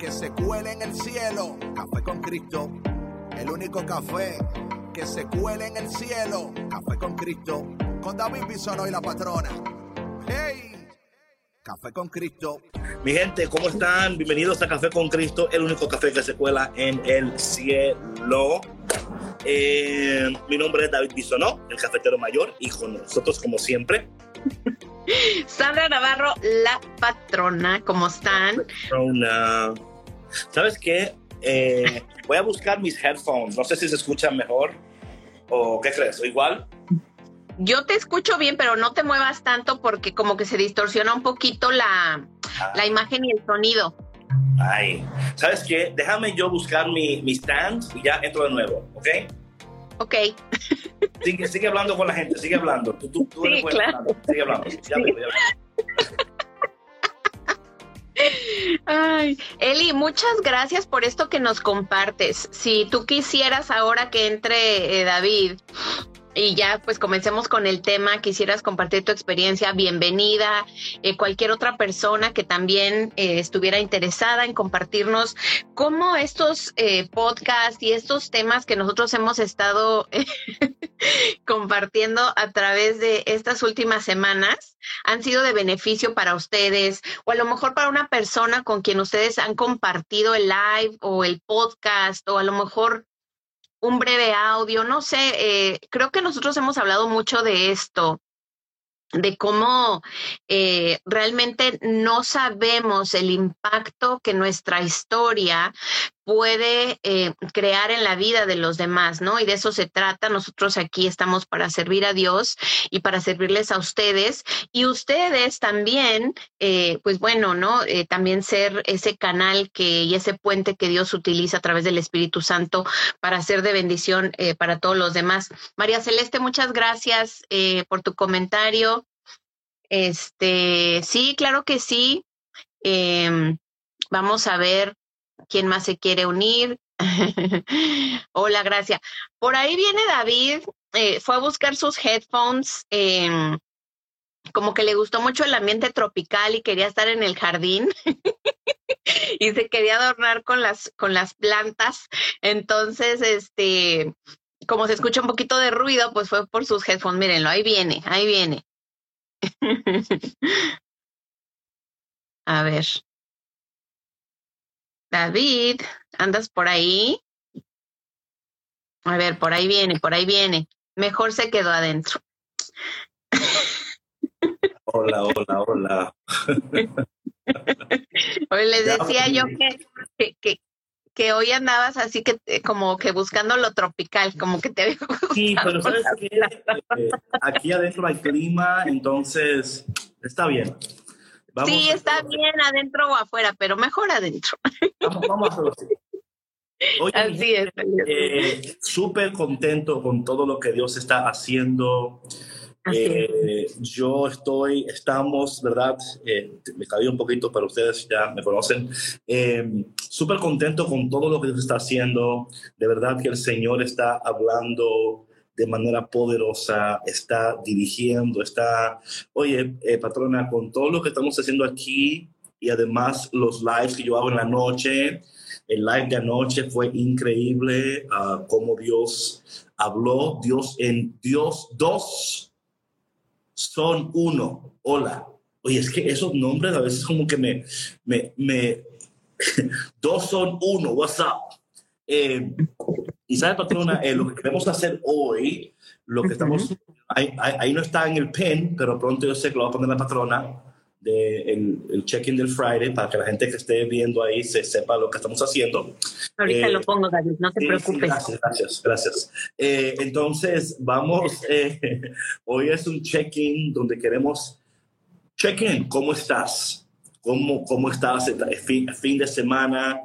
que se cuele en el cielo. Café con Cristo. El único café que se cuele en el cielo. Café con Cristo. Con David Bisono y la patrona. ¡Hey! Café con Cristo. Mi gente, ¿cómo están? Bienvenidos a Café con Cristo, el único café que se cuela en el cielo. Eh, mi nombre es David Bisonó, el cafetero mayor, y con nosotros, como siempre, Sandra Navarro, la patrona, ¿cómo están? Patrona. ¿Sabes qué? Eh, voy a buscar mis headphones. No sé si se escuchan mejor o qué crees, ¿o igual? Yo te escucho bien, pero no te muevas tanto porque como que se distorsiona un poquito la, Ah. la imagen y el sonido. Ay, ¿sabes qué? Déjame yo buscar mi, mi stand y ya entro de nuevo, ¿ok? Ok, Sigue, sigue hablando con la gente, sigue hablando. Tú, tú, tú Sí, claro. hablando. Sigue hablando. Ya Sí. ya. Ay, Eli, muchas gracias por esto que nos compartes. Si tú quisieras ahora que entre eh, David y ya pues comencemos con el tema, quisieras compartir tu experiencia, bienvenida. Eh, cualquier otra persona que también eh, estuviera interesada en compartirnos cómo estos eh, podcasts y estos temas que nosotros hemos estado compartiendo a través de estas últimas semanas han sido de beneficio para ustedes o a lo mejor para una persona con quien ustedes han compartido el live o el podcast o a lo mejor un breve audio, no sé, eh, creo que nosotros hemos hablado mucho de esto, de cómo eh, realmente no sabemos el impacto que nuestra historia puede eh, crear en la vida de los demás, ¿no? Y de eso se trata. Nosotros aquí estamos para servir a Dios y para servirles a ustedes. Y ustedes también, eh, pues bueno, ¿no? Eh, también ser ese canal que y ese puente que Dios utiliza a través del Espíritu Santo para ser de bendición para todos los demás. María Celeste, muchas gracias por tu comentario. Este, sí, claro que sí. Em, vamos a ver quién más se quiere unir. Hola, gracias. Por ahí viene David, eh, fue a buscar sus headphones, em, como que le gustó mucho el ambiente tropical y quería estar en el jardín y se quería adornar con las, con las plantas. Entonces, este, como se escucha un poquito de ruido, pues fue por sus headphones. Mírenlo, ahí viene, ahí viene. A ver. David, ¿andas por ahí? A ver, por ahí viene, por ahí viene. Mejor se quedó adentro. Hola, hola, hola. Hoy les decía yo que, que, que, que hoy andabas así que eh, como que buscando lo tropical, como que te había Sí, pero ¿sabes planta. Eh, aquí adentro hay clima, entonces está bien. Vamos Sí, está bien adentro o afuera, pero mejor adentro. Vamos, vamos a hacerlo así. Oye, Así es. Eh, súper contento con todo lo que Dios está haciendo. Es. Eh, yo estoy, estamos, ¿verdad? Eh, me caí un poquito, pero ustedes ya me conocen. Eh, súper contento con todo lo que Dios está haciendo. De verdad que el Señor está hablando de manera poderosa, está dirigiendo, está, oye, eh, patrona, con todo lo que estamos haciendo aquí y además los lives que yo hago en la noche, el live de anoche fue increíble, ah, cómo Dios habló, Dios en Dios dos son uno. Hola. Oye, es que esos nombres a veces como que me, me, me dos son uno, what's up? Eh, y sabe, patrona, Eh, lo que queremos hacer hoy, lo que estamos, ahí, ahí- no está en el pen, pero pronto yo sé que lo va a poner la patrona de el, el check-in del Friday para que la gente que esté viendo ahí se sepa lo que estamos haciendo. Ahorita Eh, lo pongo, David, no te Sí, sí, preocupes. gracias, gracias, gracias. Eh, entonces, vamos, eh, hoy es un check-in donde queremos check-in, ¿cómo estás? ¿Cómo, cómo estás fin, fin de semana?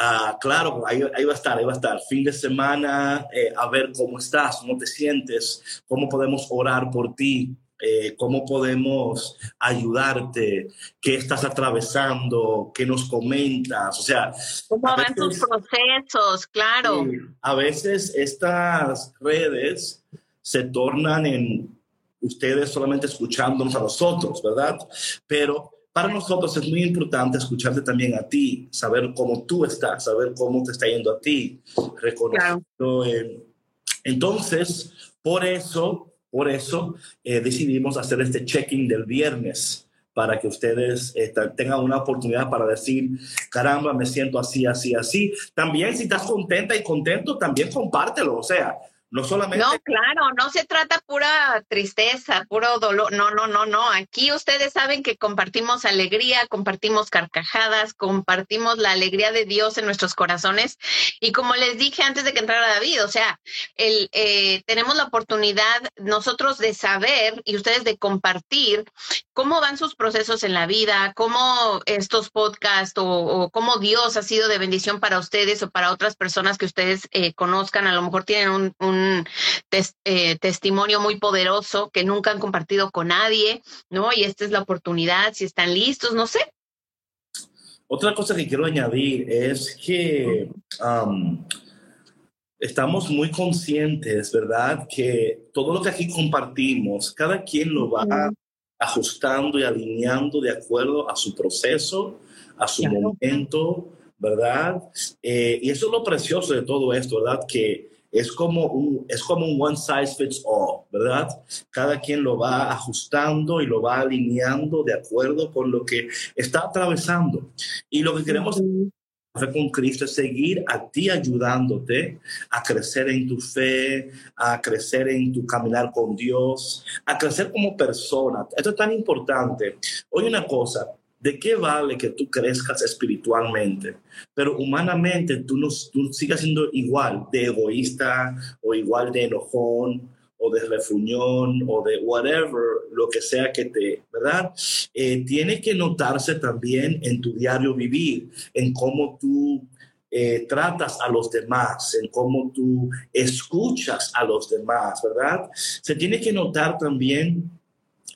Ah, claro, ahí, va a estar, ahí va a estar. Fin de semana, eh, a ver cómo estás, cómo te sientes, cómo podemos orar por ti, eh, cómo podemos ayudarte, qué estás atravesando, qué nos comentas, o sea... ¿Cómo van tus procesos? Claro. a veces estas redes se tornan en ustedes solamente escuchándonos a nosotros, ¿verdad? Pero para nosotros es muy importante escucharte también a ti, saber cómo tú estás, saber cómo te está yendo a ti, reconociendo. entonces, por eso, por eso eh, decidimos hacer este check-in del viernes para que ustedes eh, tengan una oportunidad para decir, caramba, me siento así, así, así. También si estás contenta y contento, también compártelo. O sea, no solamente. No, claro, no se trata pura tristeza, puro dolor. No, no, no, no. Aquí ustedes saben que compartimos alegría, compartimos carcajadas, compartimos la alegría de Dios en nuestros corazones. Y como les dije antes de que entrara David, o sea, el, eh, tenemos la oportunidad nosotros de saber y ustedes de compartir cómo van sus procesos en la vida, cómo estos podcasts o, cómo Dios ha sido de bendición para ustedes o para otras personas que ustedes eh, conozcan. A lo mejor tienen un eh, testimonio muy poderoso que nunca han compartido con nadie, ¿no? Y esta es la oportunidad, si están listos, no sé. Otra cosa que quiero añadir es que estamos muy conscientes, ¿verdad? Que todo lo que aquí compartimos, cada quien lo va ajustando y alineando de acuerdo a su proceso, a su momento, ¿verdad? Eh, y eso es lo precioso de todo esto, ¿verdad? Que es como un, es como un one size fits all, ¿verdad? Cada quien lo va ajustando y lo va alineando de acuerdo con lo que está atravesando. Y lo que queremos hacer con Cristo es seguir a ti ayudándote a crecer en tu fe, a crecer en tu caminar con Dios, a crecer como persona. Esto es tan importante. Oye una cosa, ¿De qué vale que tú crezcas espiritualmente, pero humanamente tú, no, sigas siendo igual de egoísta o igual de enojón o de refuñón o de whatever, lo que sea que te, ¿verdad? Eh, tiene que notarse también en tu diario vivir, en cómo tú eh, tratas a los demás, en cómo tú escuchas a los demás, ¿verdad? Se tiene que notar también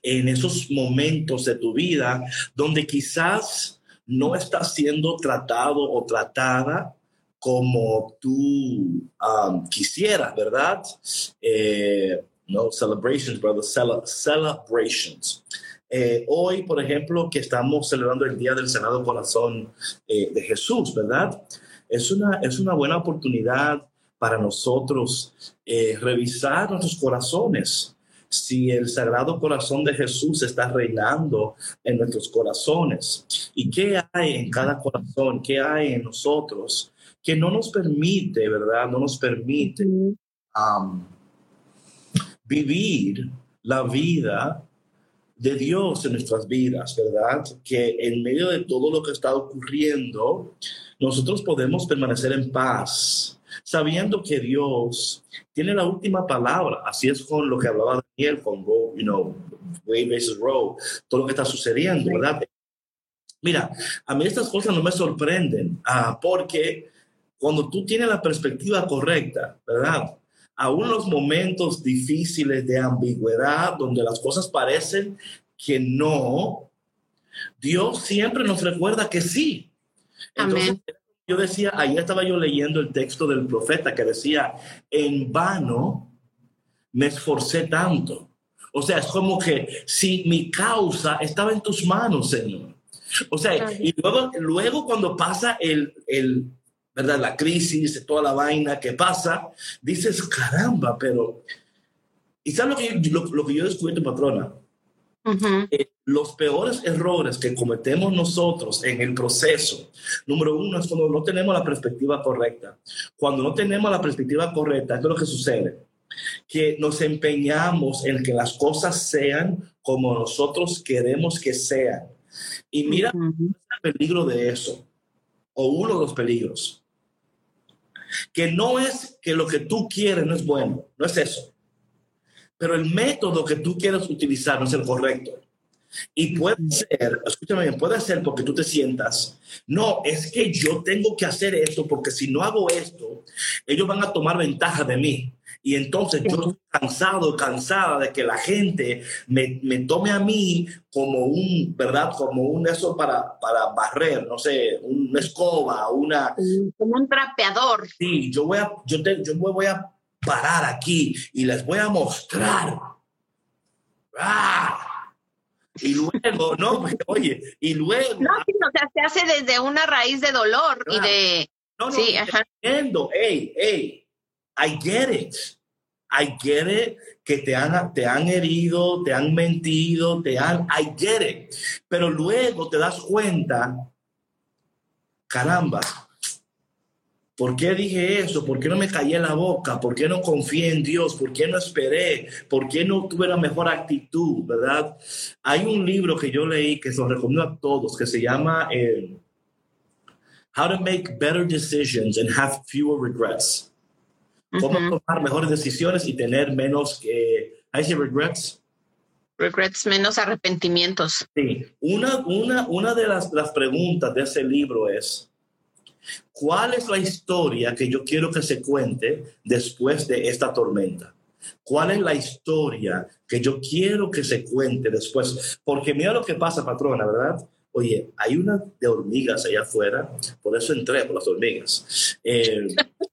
en esos momentos de tu vida donde quizás no estás siendo tratado o tratada como tú um, quisieras, ¿verdad? Eh, no, celebrations, brother, celebrations. Eh, hoy, por ejemplo, que estamos celebrando el Día del Senado Corazón eh, de Jesús, ¿verdad? Es una, es una buena oportunidad para nosotros revisar nuestros corazones si el Sagrado Corazón de Jesús está reinando en nuestros corazones. ¿Y qué hay en cada corazón? ¿Qué hay en nosotros? Que no nos permite, ¿verdad? No nos permite um, vivir la vida de Dios en nuestras vidas, ¿verdad? Que en medio de todo lo que está ocurriendo, nosotros podemos permanecer en paz, sabiendo que Dios tiene la última palabra. Así es con lo que hablaba Daniel, con Roe, you know, Wade versus Roe, todo lo que está sucediendo, ¿verdad? Mira, a mí estas cosas no me sorprenden, ah, porque cuando tú tienes la perspectiva correcta, ¿verdad? Aún los momentos difíciles de ambigüedad, donde las cosas parecen que no, Dios siempre nos recuerda que sí. Entonces, yo decía, ahí estaba yo leyendo el texto del profeta que decía, en vano me esforcé tanto. O sea, es como que si mi causa estaba en tus manos, Señor. O sea, y luego, luego cuando pasa el, el, ¿verdad? La crisis, toda la vaina que pasa, dices, caramba, pero... ¿Y sabes lo que, lo, lo que yo descubrí, tu patrona? Eh, los peores errores que cometemos nosotros en el proceso, número uno, es cuando no tenemos la perspectiva correcta. Cuando no tenemos la perspectiva correcta, es lo que sucede, que nos empeñamos en que las cosas sean como nosotros queremos que sean. Y mira el peligro de eso, o uno de los peligros, que no es que lo que tú quieres no es bueno, no es eso pero el método que tú quieres utilizar no es el correcto. Y puede ser, escúchame bien, puede ser porque tú te sientas, no, es que yo tengo que hacer esto porque si no hago esto, ellos van a tomar ventaja de mí. Y entonces yo estoy cansado, cansada de que la gente me, me, tome a mí como un, ¿verdad? Como un eso para, para barrer, no sé, una escoba, una... Como un trapeador. Sí, yo voy a, yo, te, yo voy a parar aquí y les voy a mostrar. ¡Ah! Y luego, no, oye, y luego. No, o sea, se hace desde una raíz de dolor y de. No, no, sí, ajá. Entiendo, hey, hey, I get it. I get it, que te han, te han herido, te han mentido, te han, I get it. Pero luego te das cuenta, caramba, ¿Por qué dije eso? ¿Por qué no me callé la boca? ¿Por qué no confié en Dios? ¿Por qué no esperé? ¿Por qué no tuve la mejor actitud? ¿Verdad? Hay un libro que yo leí que se lo recomiendo a todos que se llama eh, How to Make Better Decisions and Have Fewer Regrets. Cómo tomar mejores decisiones y tener menos que... ¿Hay regrets? Regrets, menos arrepentimientos. Sí. Una, una, una de las, las preguntas de ese libro es ¿Cuál es la historia que yo quiero que se cuente después de esta tormenta? ¿Cuál es la historia que yo quiero que se cuente después? Porque mira lo que pasa, patrona, ¿verdad? Oye, hay una de hormigas allá afuera, por eso entré por las hormigas. Eh,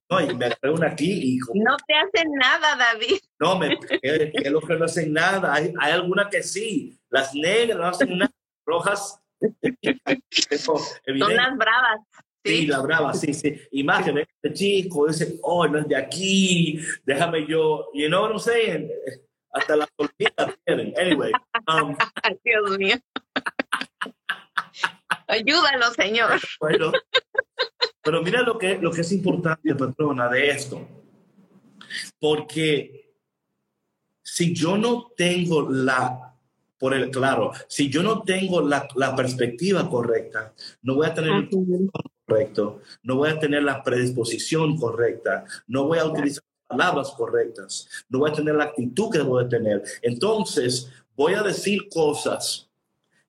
no, y me agarré una aquí y... No te hacen nada, David. No, me, es lo que no hacen nada. Hay, hay algunas que sí. Las negras no hacen nada. Rojas. Son las bravas. Sí, la brava, sí, sí. Imagen este chico, dice, oh, no es de aquí, déjame yo, you know what I'm saying? Hasta la tortilla tienen. Anyway. Um, Dios mío. Ayúdalo, Señor. Bueno, pero mira lo que, lo que es importante, patrona, de esto. Porque si yo no tengo la, por el claro, si yo no tengo la, la perspectiva correcta, no voy a tener correcto, no voy a tener la predisposición correcta, no voy a utilizar palabras correctas, no voy a tener la actitud que debo de tener. Entonces, voy a decir cosas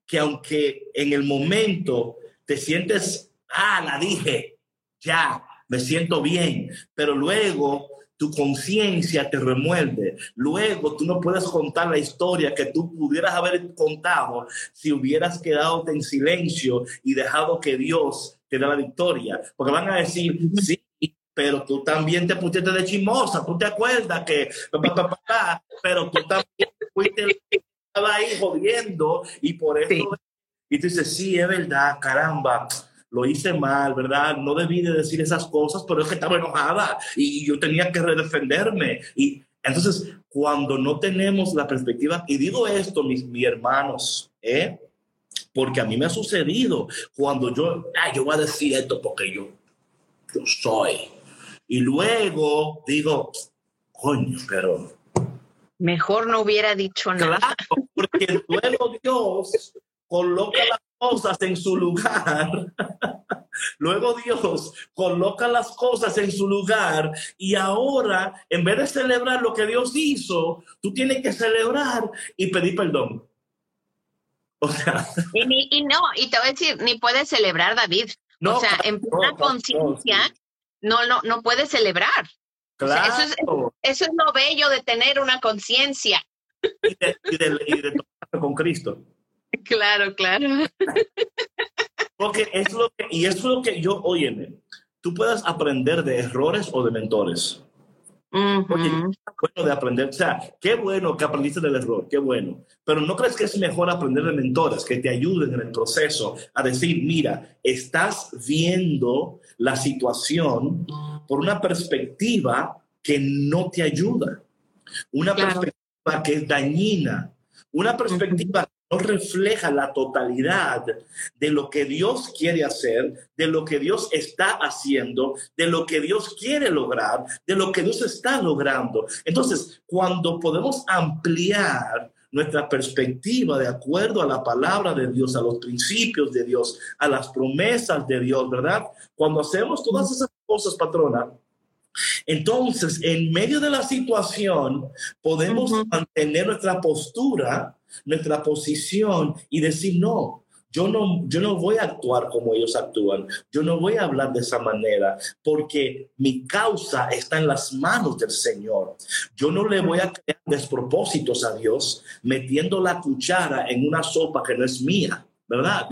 que aunque en el momento te sientes, ah, la dije, ya, me siento bien, pero luego tu conciencia te remuerde. Luego tú no puedes contar la historia que tú pudieras haber contado si hubieras quedado en silencio y dejado que Dios te dé la victoria. Porque van a decir, sí, pero tú también te pusiste de chimosa, tú te acuerdas que, pero tú también fuiste ahí jodiendo y por eso, y tú dices, sí, es verdad, caramba, lo hice mal, ¿verdad? No debí de decir esas cosas, pero es que estaba enojada y yo tenía que defenderme. Y entonces, cuando no tenemos la perspectiva, y digo esto, mis, mis hermanos, ¿eh? Porque a mí me ha sucedido cuando yo, ah, yo voy a decir esto porque yo, yo soy. Y luego digo, coño, pero... Mejor no hubiera dicho nada. Claro, porque luego Dios coloca las cosas en su lugar. Luego Dios coloca las cosas en su lugar y ahora, en vez de celebrar lo que Dios hizo, tú tienes que celebrar y pedir perdón. O sea. Y, no, y te voy a decir, ni puedes celebrar, David. o sea, en plena conciencia, no, no, no puedes celebrar. Claro. eso, es, eso, es, lo bello de tener una conciencia. Y de, y de, de con Cristo. Claro, claro. Porque es lo que, y es lo que yo, óyeme, tú puedes aprender de errores o de mentores. Bueno de aprender, o sea, qué bueno que aprendiste del error, qué bueno, pero ¿no crees que es mejor aprender de mentores que te ayuden en el proceso a decir, mira, estás viendo la situación por una perspectiva que no te ayuda, una perspectiva que es dañina, una perspectiva no refleja la totalidad de lo que Dios quiere hacer, de lo que Dios está haciendo, de lo que Dios quiere lograr, de lo que Dios está logrando. Entonces, cuando podemos ampliar nuestra perspectiva de acuerdo a la palabra de Dios, a los principios de Dios, a las promesas de Dios, ¿verdad? Cuando hacemos todas esas cosas, patrona, entonces, en medio de la situación, podemos mantener nuestra postura nuestra posición y decir, no, yo no, yo no voy a actuar como ellos actúan, yo no voy a hablar de esa manera, porque mi causa está en las manos del Señor. Yo no le voy a crear despropósitos a Dios metiendo la cuchara en una sopa que no es mía, ¿verdad?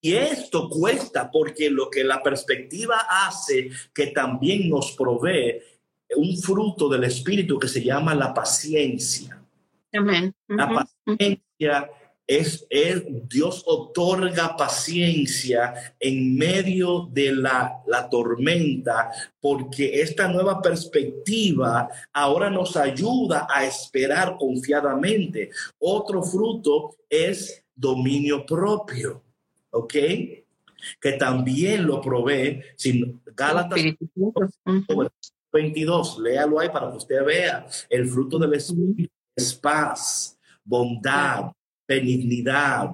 Y esto cuesta porque lo que la perspectiva hace que también nos provee un fruto del Espíritu que se llama la paciencia. Amén. La paciencia es, Dios otorga paciencia en medio de la, la, tormenta, porque esta nueva perspectiva ahora nos ayuda a esperar confiadamente. Otro fruto es dominio propio, ¿ok? Que también lo provee. Sin Gálatas 22, léalo ahí para que usted vea. El fruto del Espíritu es paz, bondad, benignidad,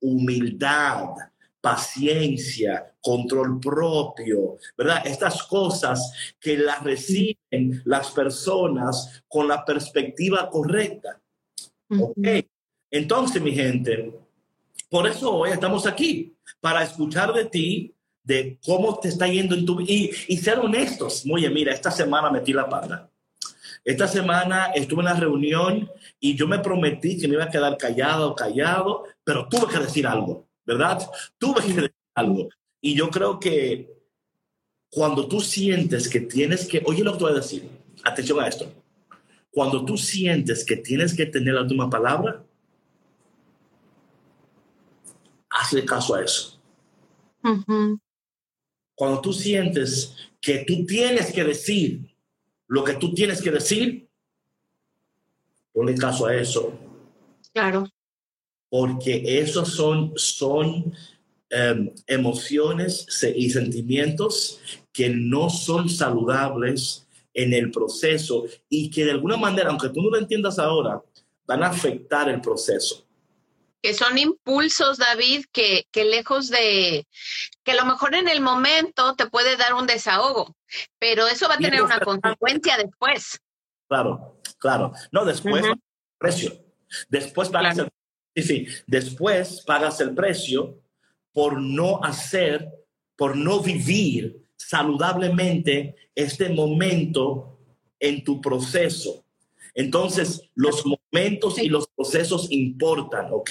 humildad, paciencia, control propio, ¿verdad? Estas cosas que las reciben las personas con la perspectiva correcta. Ok. Entonces, mi gente, por eso hoy estamos aquí, para escuchar de ti, de cómo te está yendo en tu vida y, y ser honestos. Oye, mira, esta semana metí la pata. Esta semana estuve en la reunión y yo me prometí que me iba a quedar callado, callado, pero tuve que decir algo, ¿verdad? Tuve que decir algo. Y yo creo que cuando tú sientes que tienes que, oye lo que te voy a decir, atención a esto, cuando tú sientes que tienes que tener la última palabra, hazle caso a eso. Cuando tú sientes que tú tienes que decir lo que tú tienes que decir, ponle caso a eso. Claro. Porque esos son, son em, emociones y sentimientos que no son saludables en el proceso y que de alguna manera, aunque tú no lo entiendas ahora, van a afectar el proceso que son impulsos, David, que, que lejos de, que a lo mejor en el momento te puede dar un desahogo, pero eso va a tener una consecuencia después. Claro, claro. No, después precio. Después pagas el, sí, sí, después pagas el precio por no hacer, por no vivir saludablemente este momento en tu proceso. Entonces, los momentos y los procesos importan, ¿ok?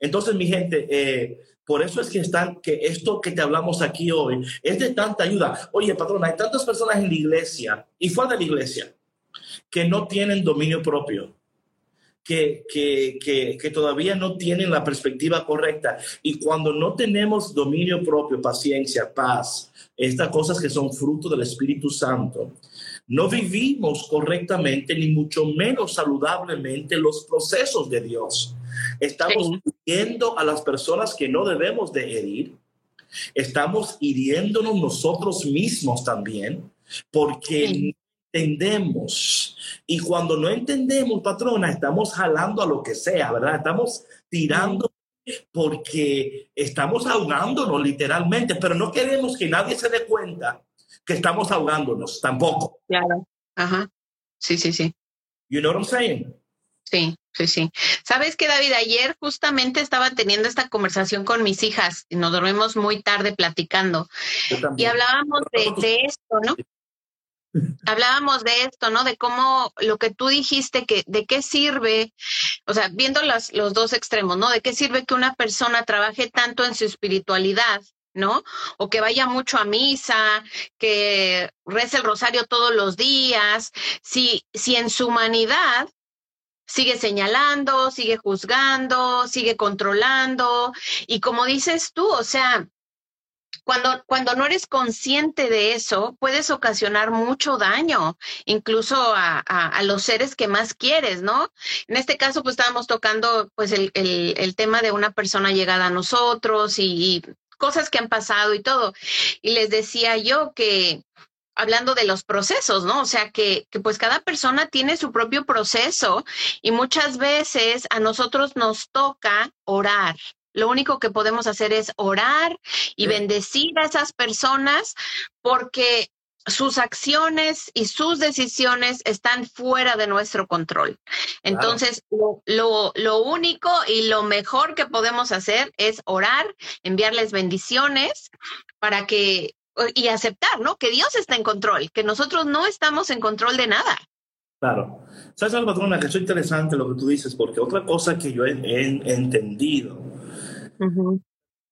Entonces, mi gente, eh, por eso es que están, que esto que te hablamos aquí hoy es de tanta ayuda. Oye, patrón, hay tantas personas en la iglesia y fuera de la iglesia que no tienen dominio propio. Que, que, que, que, todavía no tienen la perspectiva correcta. Y cuando no tenemos dominio propio, paciencia, paz, estas cosas que son fruto del Espíritu Santo, no vivimos correctamente ni mucho menos saludablemente los procesos de Dios. Estamos hiriendo a las personas que no debemos de herir. Estamos hiriéndonos nosotros mismos también porque no entendemos. Y cuando no entendemos, patrona, estamos jalando a lo que sea, ¿verdad? Estamos tirando porque estamos ahogándonos literalmente, pero no queremos que nadie se dé cuenta que estamos ahogándonos, tampoco. Claro. Ajá. Sí, sí, sí. You know what I'm saying? Sí, sí, sí. Sabes que David, ayer justamente estaba teniendo esta conversación con mis hijas y nos dormimos muy tarde platicando y hablábamos de, esto, ¿no? hablábamos de esto, ¿no? De cómo lo que tú dijiste, que de qué sirve, o sea, viendo los, los dos extremos, ¿no? De qué sirve que una persona trabaje tanto en su espiritualidad ¿no? O que vaya mucho a misa, que reza el rosario todos los días, si, si en su humanidad sigue señalando, sigue juzgando, sigue controlando, y como dices tú, o sea, cuando, cuando no eres consciente de eso, puedes ocasionar mucho daño, incluso a, a, los seres que más quieres, ¿no? En este caso, pues estábamos tocando pues el, el, tema de una persona llegada a nosotros y cosas que han pasado y todo. Y les decía yo que hablando de los procesos, ¿no? O sea, que, que, pues cada persona tiene su propio proceso y muchas veces a nosotros nos toca orar. Lo único que podemos hacer es orar y bendecir a esas personas porque sus acciones y sus decisiones están fuera de nuestro control. Entonces, lo, lo, único y lo mejor que podemos hacer es orar, enviarles bendiciones para que, y aceptar, ¿no? Que Dios está en control, que nosotros no estamos en control de nada. Claro. ¿Sabes algo, Patrona? Que es interesante lo que tú dices, porque otra cosa que yo he, entendido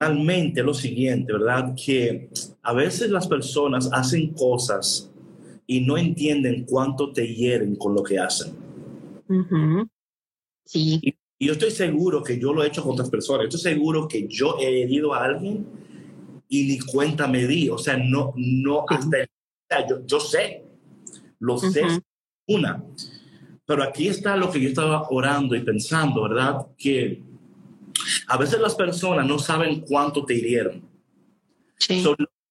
realmente lo siguiente, ¿verdad? Que a veces las personas hacen cosas y no entienden cuánto te hieren con lo que hacen. Sí. Y, yo estoy seguro que yo lo he hecho con otras personas. Estoy seguro que yo he herido a alguien y ni cuenta me di. O sea, no, no, hasta, yo, yo sé, lo sé, una. Pero aquí está lo que yo estaba orando y pensando, ¿verdad? Que a veces las personas no saben cuánto te hirieron.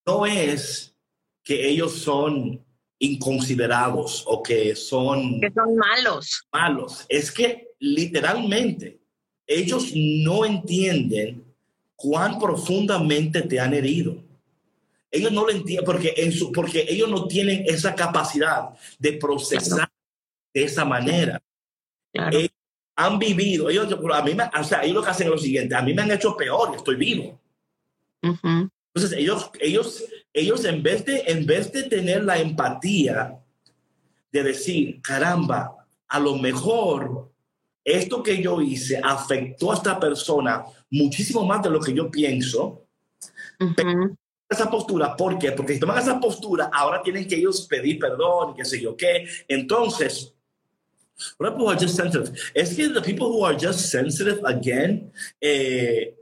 no es que ellos son inconsiderados o que son... Que son malos. Malos. Es que literalmente ellos no entienden cuán profundamente te han herido. Ellos no lo entienden porque, en su, porque ellos no tienen esa capacidad de procesar de esa manera. Claro han vivido, ellos, a mí o sea, ellos lo que hacen es lo siguiente, a mí me han hecho peor, estoy vivo. Entonces, ellos, ellos, ellos en vez, de, en vez de tener la empatía de decir, caramba, a lo mejor esto que yo hice afectó a esta persona muchísimo más de lo que yo pienso. Esa postura, ¿por qué? Porque si toman esa postura, ahora tienen que ellos pedir perdón y qué sé yo qué. Entonces, People who are just sensitive. Es que the people who are just sensitive, again, eh,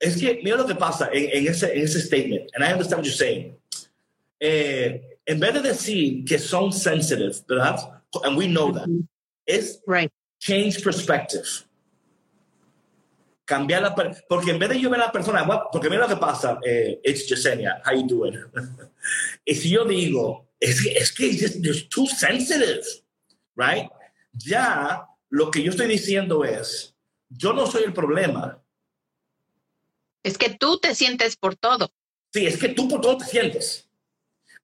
es que mira lo que pasa en, en, ese, en ese statement, and I understand what you're saying. Eh, en vez de decir que son sensitive, ¿verdad? And we know that, mm -hmm. es right. change perspective. Cambiar la porque en vez de yo ver a la persona, porque mira lo que pasa, eh, it's Yesenia, how you doing? y si yo digo, es que es que it's too sensitive right? Ya lo que yo estoy diciendo es, yo no soy el problema. Es que tú te sientes por todo. Sí, es que tú por todo te sientes.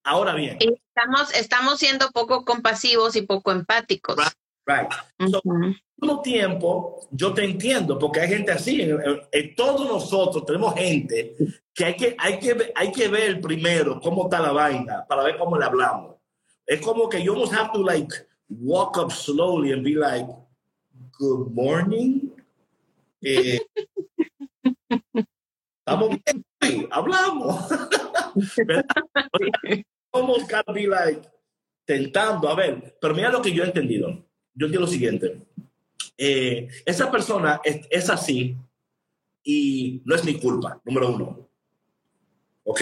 Ahora bien. Estamos, estamos siendo poco compasivos y poco empáticos. Right. right. mismo tiempo, yo te entiendo, porque hay gente así. En, todos nosotros tenemos gente que hay que, hay, que, hay que ver primero cómo está la vaina para ver cómo le hablamos. Es como que yo must have to like walk up slowly and be like, good morning. Eh, Estamos bien, hablamos. Almost gotta be like tentando, a ver, pero mira lo que yo he entendido. Yo entiendo lo siguiente. Eh, esa persona es, es, así y no es mi culpa, número uno. ¿Ok?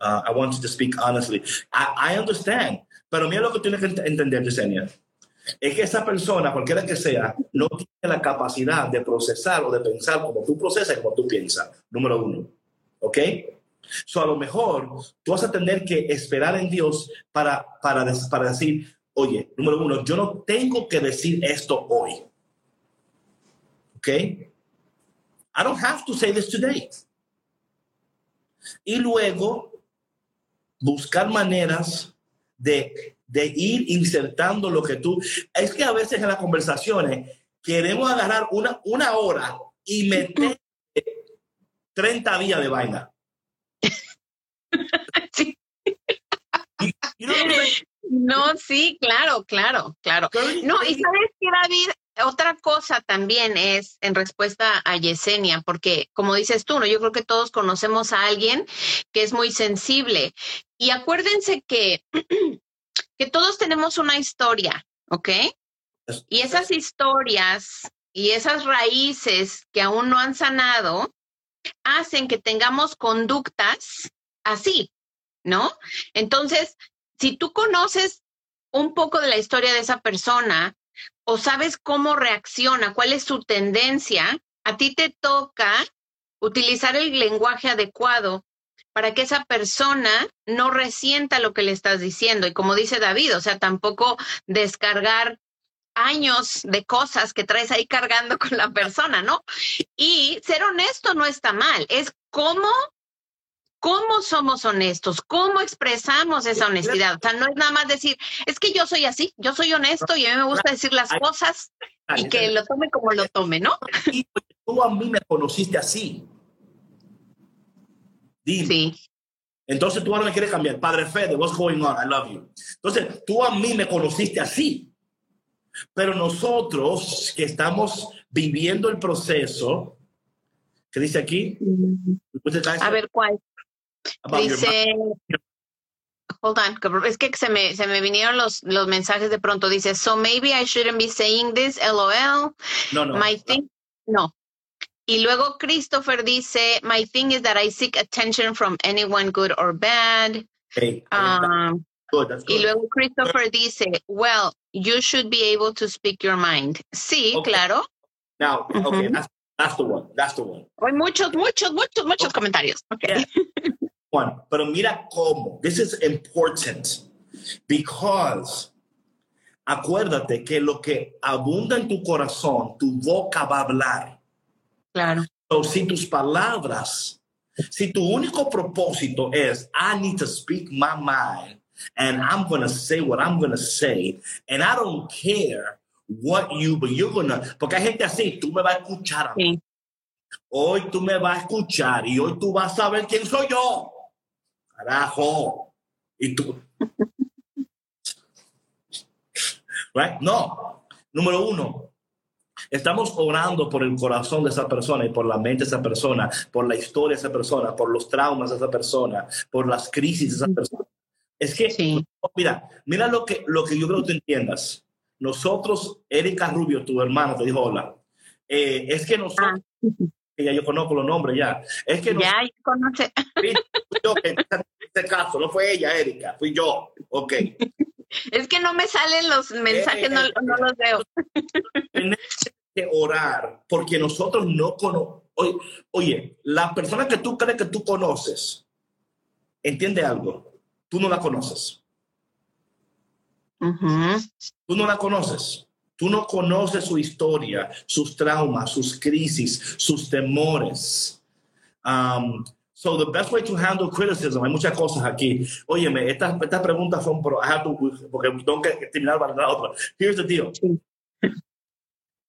Uh, I want you to speak honestly. I, I understand pero mira lo que tienes que entender, Yesenia. Es que esa persona, cualquiera que sea, no tiene la capacidad de procesar o de pensar como tú procesas y como tú piensas. Número uno. ¿Ok? So, a lo mejor tú vas a tener que esperar en Dios para, para, para decir, oye, número uno, yo no tengo que decir esto hoy. ¿Ok? I don't have to say this today. Y luego buscar maneras de, de ir insertando lo que tú... Es que a veces en las conversaciones queremos agarrar una, una hora y meter 30 días de vaina. no, sí, claro, claro, claro. No, y sabes que David, otra cosa también es en respuesta a Yesenia, porque como dices tú, ¿no? Yo creo que todos conocemos a alguien que es muy sensible. Y acuérdense que, que todos tenemos una historia, ¿ok? Y esas historias y esas raíces que aún no han sanado hacen que tengamos conductas así, ¿no? Entonces, si tú conoces un poco de la historia de esa persona o sabes cómo reacciona, cuál es su tendencia, a ti te toca utilizar el lenguaje adecuado para que esa persona no resienta lo que le estás diciendo. Y como dice David, o sea, tampoco descargar años de cosas que traes ahí cargando con la persona, ¿no? Y ser honesto no está mal, es cómo cómo somos honestos, cómo expresamos esa honestidad. O sea, no es nada más decir, es que yo soy así, yo soy honesto y a mí me gusta decir las cosas y que lo tome como lo tome, ¿no? Tú a mí me conociste así. Dime. Sí. Entonces tú ahora me quieres cambiar. Padre Fede, what's going on? I love you. Entonces tú a mí me conociste así. Pero nosotros que estamos viviendo el proceso, ¿qué dice aquí? A ver, ¿cuál? Dice, hold on, es que se me, se me vinieron los, los mensajes de pronto. Dice, so maybe I shouldn't be saying this, LOL. No, no. My thing, no. Y luego Christopher dice, my thing is that I seek attention from anyone good or bad. Um, y luego Christopher dice, well, you should be able to speak your mind. Sí, claro. Now, okay, that's, that's, the one. That's the one. Hay muchos, muchos, muchos, muchos comentarios. Okay. one, pero mira cómo. This is important because acuérdate que lo que abunda en tu corazón, tu boca va a hablar. Claro. So, si tus palabras, si tu único propósito es, I need to speak my mind and I'm going to say what I'm going to say, and I don't care what you, but you're going to, porque hay gente así, tú me vas a escuchar. Sí. Hoy tú me vas a escuchar y hoy tú vas a saber quién soy yo. Carajo. Y tú. right? No. Número uno, Estamos orando por el corazón de esa persona y por la mente de esa persona, por la historia de esa persona, por los traumas de esa persona, por las crisis de esa persona. Es que, mira, mira lo que, lo que yo creo que tú entiendas. Nosotros, Erika Rubio, tu hermano, te dijo hola. Eh, es que nosotros, ah. ya yo conozco los nombres ya. Es que ya conoce. Yo, en este caso, no fue ella, Erika, fui yo. Ok. Es que no me salen los mensajes, no, no los veo que orar porque nosotros no conocemos. Oye, la persona que tú crees que tú conoces, entiende algo, tú no la conoces. Tú no la conoces. Tú no conoces su historia, sus traumas, sus crisis, sus temores. Um, so the best way to handle criticism, hay muchas cosas aquí. Óyeme, estas esta preguntas son, pro, porque tengo que terminar para la otra. Here's the deal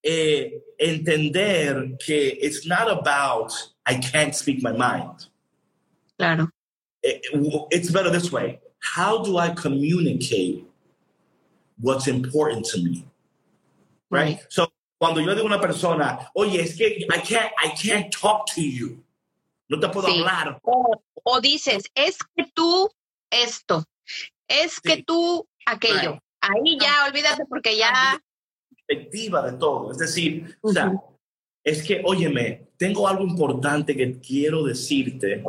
eh, entender que it's not about I can't speak my mind. Claro. It, eh, it's better this way. How do I communicate what's important to me? Right? right. So cuando yo digo a una persona, oye, es que I can't, I can't talk to you. No te puedo sí. hablar. O, o, dices, es que tú esto, es sí. que tú aquello. Right. Ahí ya, olvídate porque ya perspectiva de todo. Es decir, o sea, es que, óyeme, tengo algo importante que quiero decirte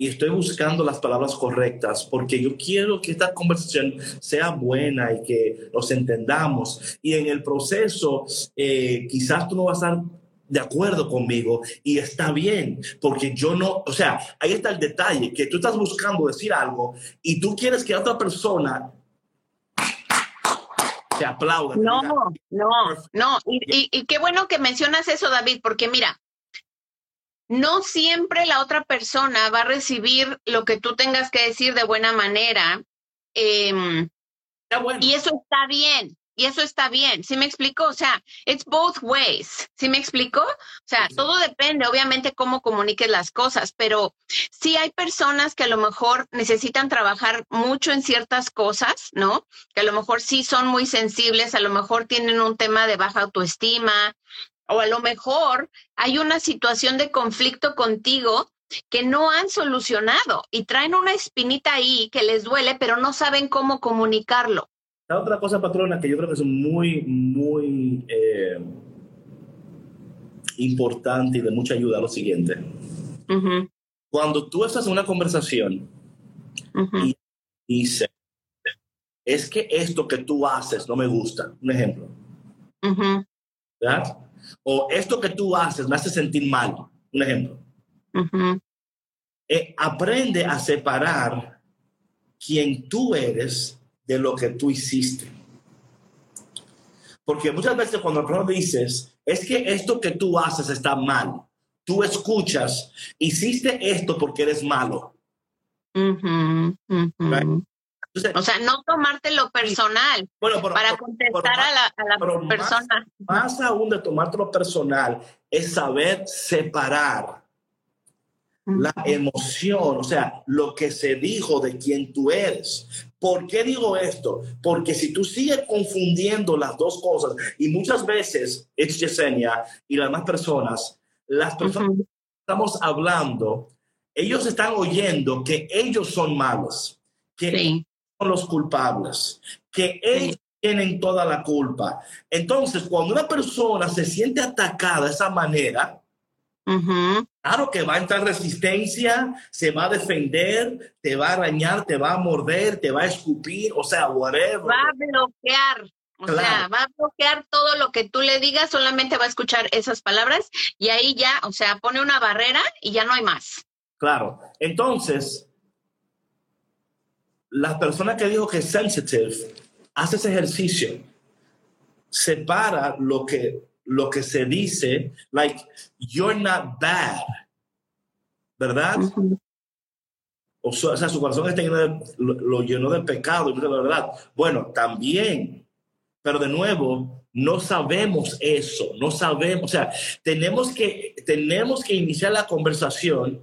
y estoy buscando las palabras correctas porque yo quiero que esta conversación sea buena y que nos entendamos. Y en el proceso, eh, quizás tú no vas a estar de acuerdo conmigo y está bien, porque yo no, o sea, ahí está el detalle, que tú estás buscando decir algo y tú quieres que otra persona te aplauda. No, no, no. Y, y, qué bueno que mencionas eso, David, porque mira, no siempre la otra persona va a recibir lo que tú tengas que decir de buena manera. Eh, Y eso está bien. Y eso está bien, ¿sí me explico? O sea, it's both ways, ¿sí me explico? O sea, todo depende, obviamente, cómo comuniques las cosas, pero sí hay personas que a lo mejor necesitan trabajar mucho en ciertas cosas, ¿no? Que a lo mejor sí son muy sensibles, a lo mejor tienen un tema de baja autoestima, o a lo mejor hay una situación de conflicto contigo que no han solucionado y traen una espinita ahí que les duele, pero no saben cómo comunicarlo. La otra cosa, patrona, que yo creo que es muy, muy eh, importante y de mucha ayuda, lo siguiente. Cuando tú estás en una conversación y dices, es que esto que tú haces no me gusta, un ejemplo. ¿Verdad? O esto que tú haces me hace sentir mal, un ejemplo. Eh, aprende a separar quién tú eres de lo que tú hiciste. Porque muchas veces cuando el dices, es que esto que tú haces está mal, tú escuchas, hiciste esto porque eres malo. o sea, no tomártelo personal bueno, para contestar a la, persona. Más, aún de tomártelo personal es saber separar la emoción, o sea, lo que se dijo de quién tú eres. ¿Por qué digo esto? Porque si tú sigues confundiendo las dos cosas, y muchas veces, es Yesenia y las demás personas, las personas que estamos hablando, ellos están oyendo que ellos son malos, que son los culpables, que ellos tienen toda la culpa. Entonces, cuando una persona se siente atacada de esa manera, Claro que va a entrar resistencia, se va a defender, te va a arañar, te va a morder, te va a escupir, o sea, whatever. Va a bloquear, o sea, va a bloquear todo lo que tú le digas, solamente va a escuchar esas palabras y ahí ya, o sea, pone una barrera y ya no hay más. Claro, entonces, la persona que dijo que es sensitive hace ese ejercicio, separa lo que lo que se dice, like, you're not bad, ¿verdad? o, sea, su corazón está lleno de, lo, llenó de pecado, y la verdad. Bueno, también, pero de nuevo, no sabemos eso, no sabemos, o sea, tenemos que, tenemos que iniciar la conversación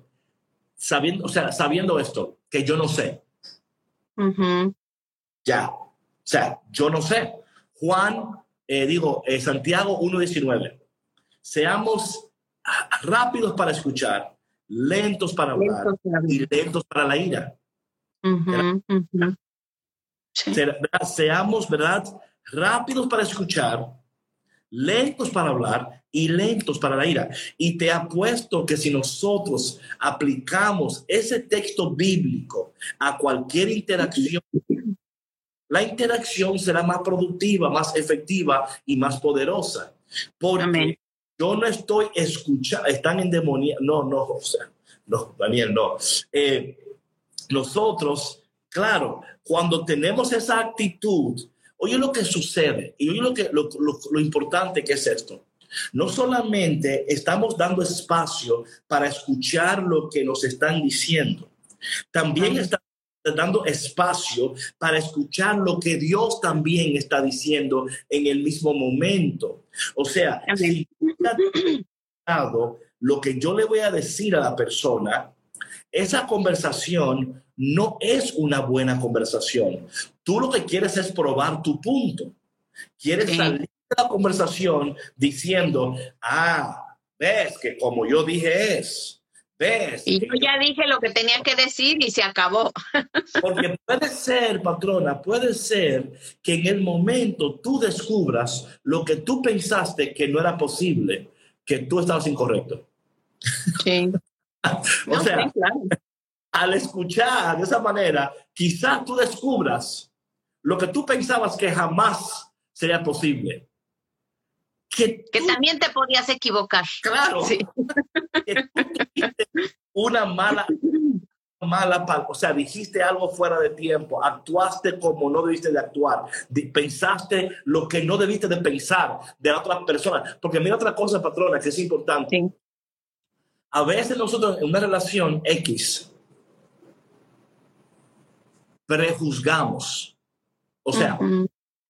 sabiendo, o sea, sabiendo esto, que yo no sé. Ya, o sea, yo no sé. Juan eh, digo, eh, Santiago 1.19, seamos rápidos para escuchar, lentos para hablar y lentos para la ira. Seamos, ¿verdad? Rápidos para escuchar, lentos para hablar y lentos para la ira. Y te apuesto que si nosotros aplicamos ese texto bíblico a cualquier interacción la interacción será más productiva, más efectiva y más poderosa. Porque yo no estoy escuchando, están en demonía. No, no, o sea, no, Daniel, no. Eh, nosotros, claro, cuando tenemos esa actitud, oye lo que sucede y oye lo, que, lo, lo, importante que es esto. No solamente estamos dando espacio para escuchar lo que nos están diciendo, también estamos dando espacio para escuchar lo que Dios también está diciendo en el mismo momento. O sea, si lo que yo le voy a decir a la persona, esa conversación no es una buena conversación. Tú lo que quieres es probar tu punto. Quieres salir de la conversación diciendo, ah, ves que como yo dije es. Y yo ya dije lo que tenía que decir y se acabó. Porque puede ser, patrona, puede ser que en el momento tú descubras lo que tú pensaste que no era posible, que tú estabas incorrecto. Sí. o sea, al escuchar de esa manera, quizás tú descubras lo que tú pensabas que jamás sería posible. Que, también te podías equivocar. Claro. Sí. una mala, mala, o sea, dijiste algo fuera de tiempo, actuaste como no debiste de actuar, pensaste lo que no debiste de pensar de la otra persona. Porque mira otra cosa, patrona, que es importante. A veces nosotros en una relación X prejuzgamos. O sea,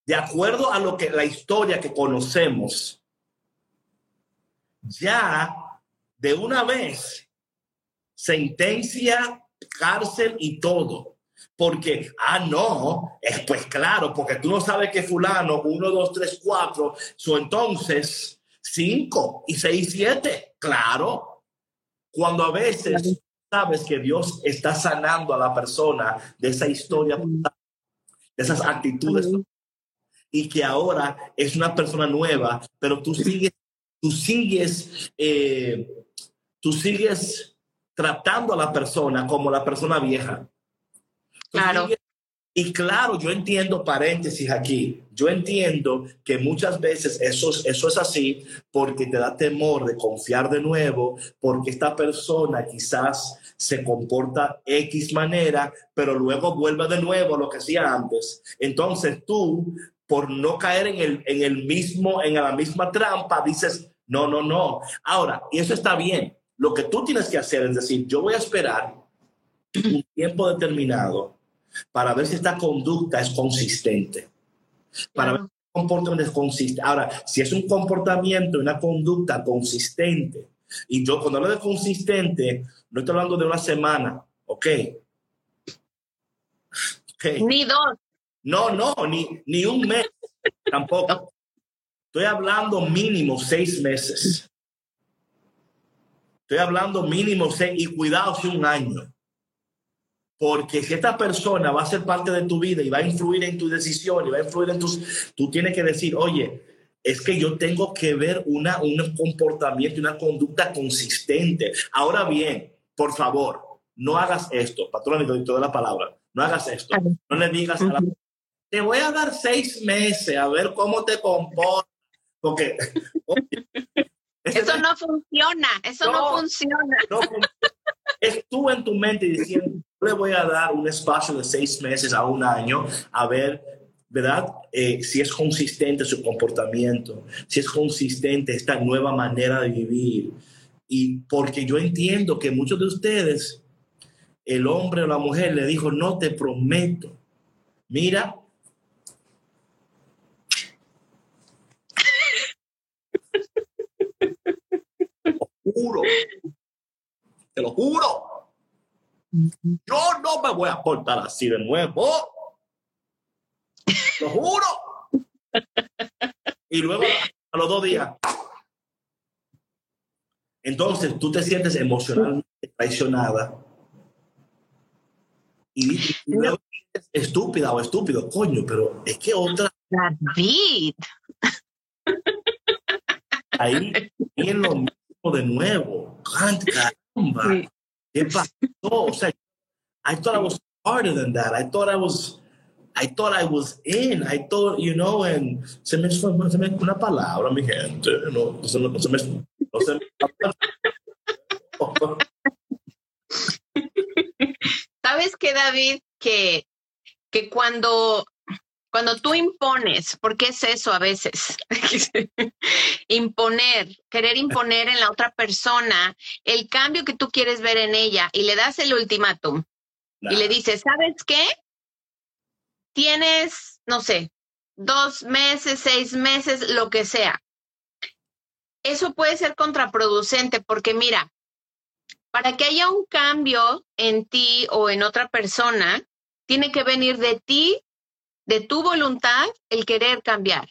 de acuerdo a lo que la historia que conocemos, ya de una vez sentencia, cárcel y todo. Porque, ah, no, es pues claro, porque tú no sabes que fulano, uno, dos, tres, cuatro, son entonces cinco y seis, siete. Claro, cuando a veces sabes que Dios está sanando a la persona de esa historia, de esas actitudes, y que ahora es una persona nueva, pero tú sigues, tú sigues eh, tú sigues tratando a la persona como la persona vieja. claro. y claro, yo entiendo paréntesis aquí. Yo entiendo que muchas veces eso, eso es así porque te da temor de confiar de nuevo, porque esta persona quizás se comporta X manera, pero luego vuelve de nuevo a lo que hacía antes. Entonces tú, por no caer en el, en el mismo, en la misma trampa, dices, no, no, no. Ahora, y eso está bien. Lo que tú tienes que hacer es decir, yo voy a esperar un tiempo determinado para ver si esta conducta es consistente. Para ver si el comportamiento es consistente. Ahora, si es un comportamiento, una conducta consistente, y yo cuando hablo de consistente, no estoy hablando de una semana, ¿ok? okay. Ni dos. No, no, ni, ni un mes tampoco. Estoy hablando mínimo seis meses. Estoy hablando mínimo seis y cuidado si un año. Porque si esta persona va a ser parte de tu vida y va a influir en tu decisión y va a influir en tus... Tú tienes que decir, oye, es que yo tengo que ver una, un comportamiento, una conducta consistente. Ahora bien, por favor, no hagas esto, patrón y toda la palabra, no hagas esto. No le digas a la te voy a dar seis meses a ver cómo te comportas. Porque eso no funciona, eso no, funciona. No funciona. Es tú en tu mente diciendo, le voy a dar un espacio de seis meses a un año a ver, ¿verdad? Eh, si es consistente su comportamiento, si es consistente esta nueva manera de vivir. Y porque yo entiendo que muchos de ustedes, el hombre o la mujer le dijo, no te prometo, mira, juro, te lo juro. Yo no me voy a portar así de nuevo. Lo juro. Y luego, a los dos días. Entonces tú te sientes emocionalmente traicionada. Y, luego estúpida o estúpido, coño, pero es que otra. David. Ahí en lo mismo de nuevo. Caramba. ¿Qué pasó? O sea, I thought I was harder than that. I thought I was, I thought I was in. I thought, you know, and se me fue se me, una palabra, mi gente. No, no, se, no se me, no se me ¿Sabes qué, David? Que, que cuando cuando tú impones, porque es eso a veces, imponer, querer imponer en la otra persona el cambio que tú quieres ver en ella y le das el ultimátum y le dices, ¿sabes qué? Tienes, no sé, dos meses, seis meses, lo que sea. Eso puede ser contraproducente porque mira, para que haya un cambio en ti o en otra persona, tiene que venir de ti de tu voluntad el querer cambiar.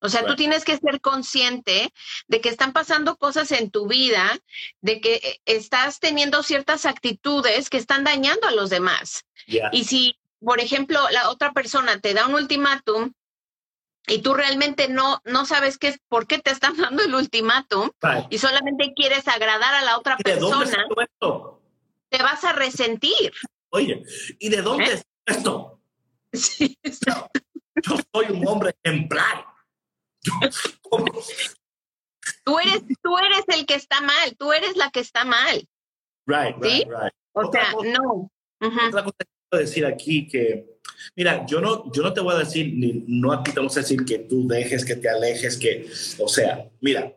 O sea, tú tienes que ser consciente de que están pasando cosas en tu vida, de que eh, estás teniendo ciertas actitudes que están dañando a los demás. Y si, por ejemplo, la otra persona te da un ultimátum y tú realmente no, no sabes qué es, por qué te están dando el ultimátum y solamente quieres agradar a la otra persona, te vas a resentir. Oye, ¿y de dónde ¿Eh? es esto? Yo soy un hombre ejemplar. tú, eres, tú eres el que está mal, tú eres la que está mal. Right, right, right. O sea, no. Otra cosa que quiero decir aquí que, mira, yo no, yo no te voy a decir, ni, no aquí te vamos a decir que tú dejes, que te alejes, que, o sea, mira,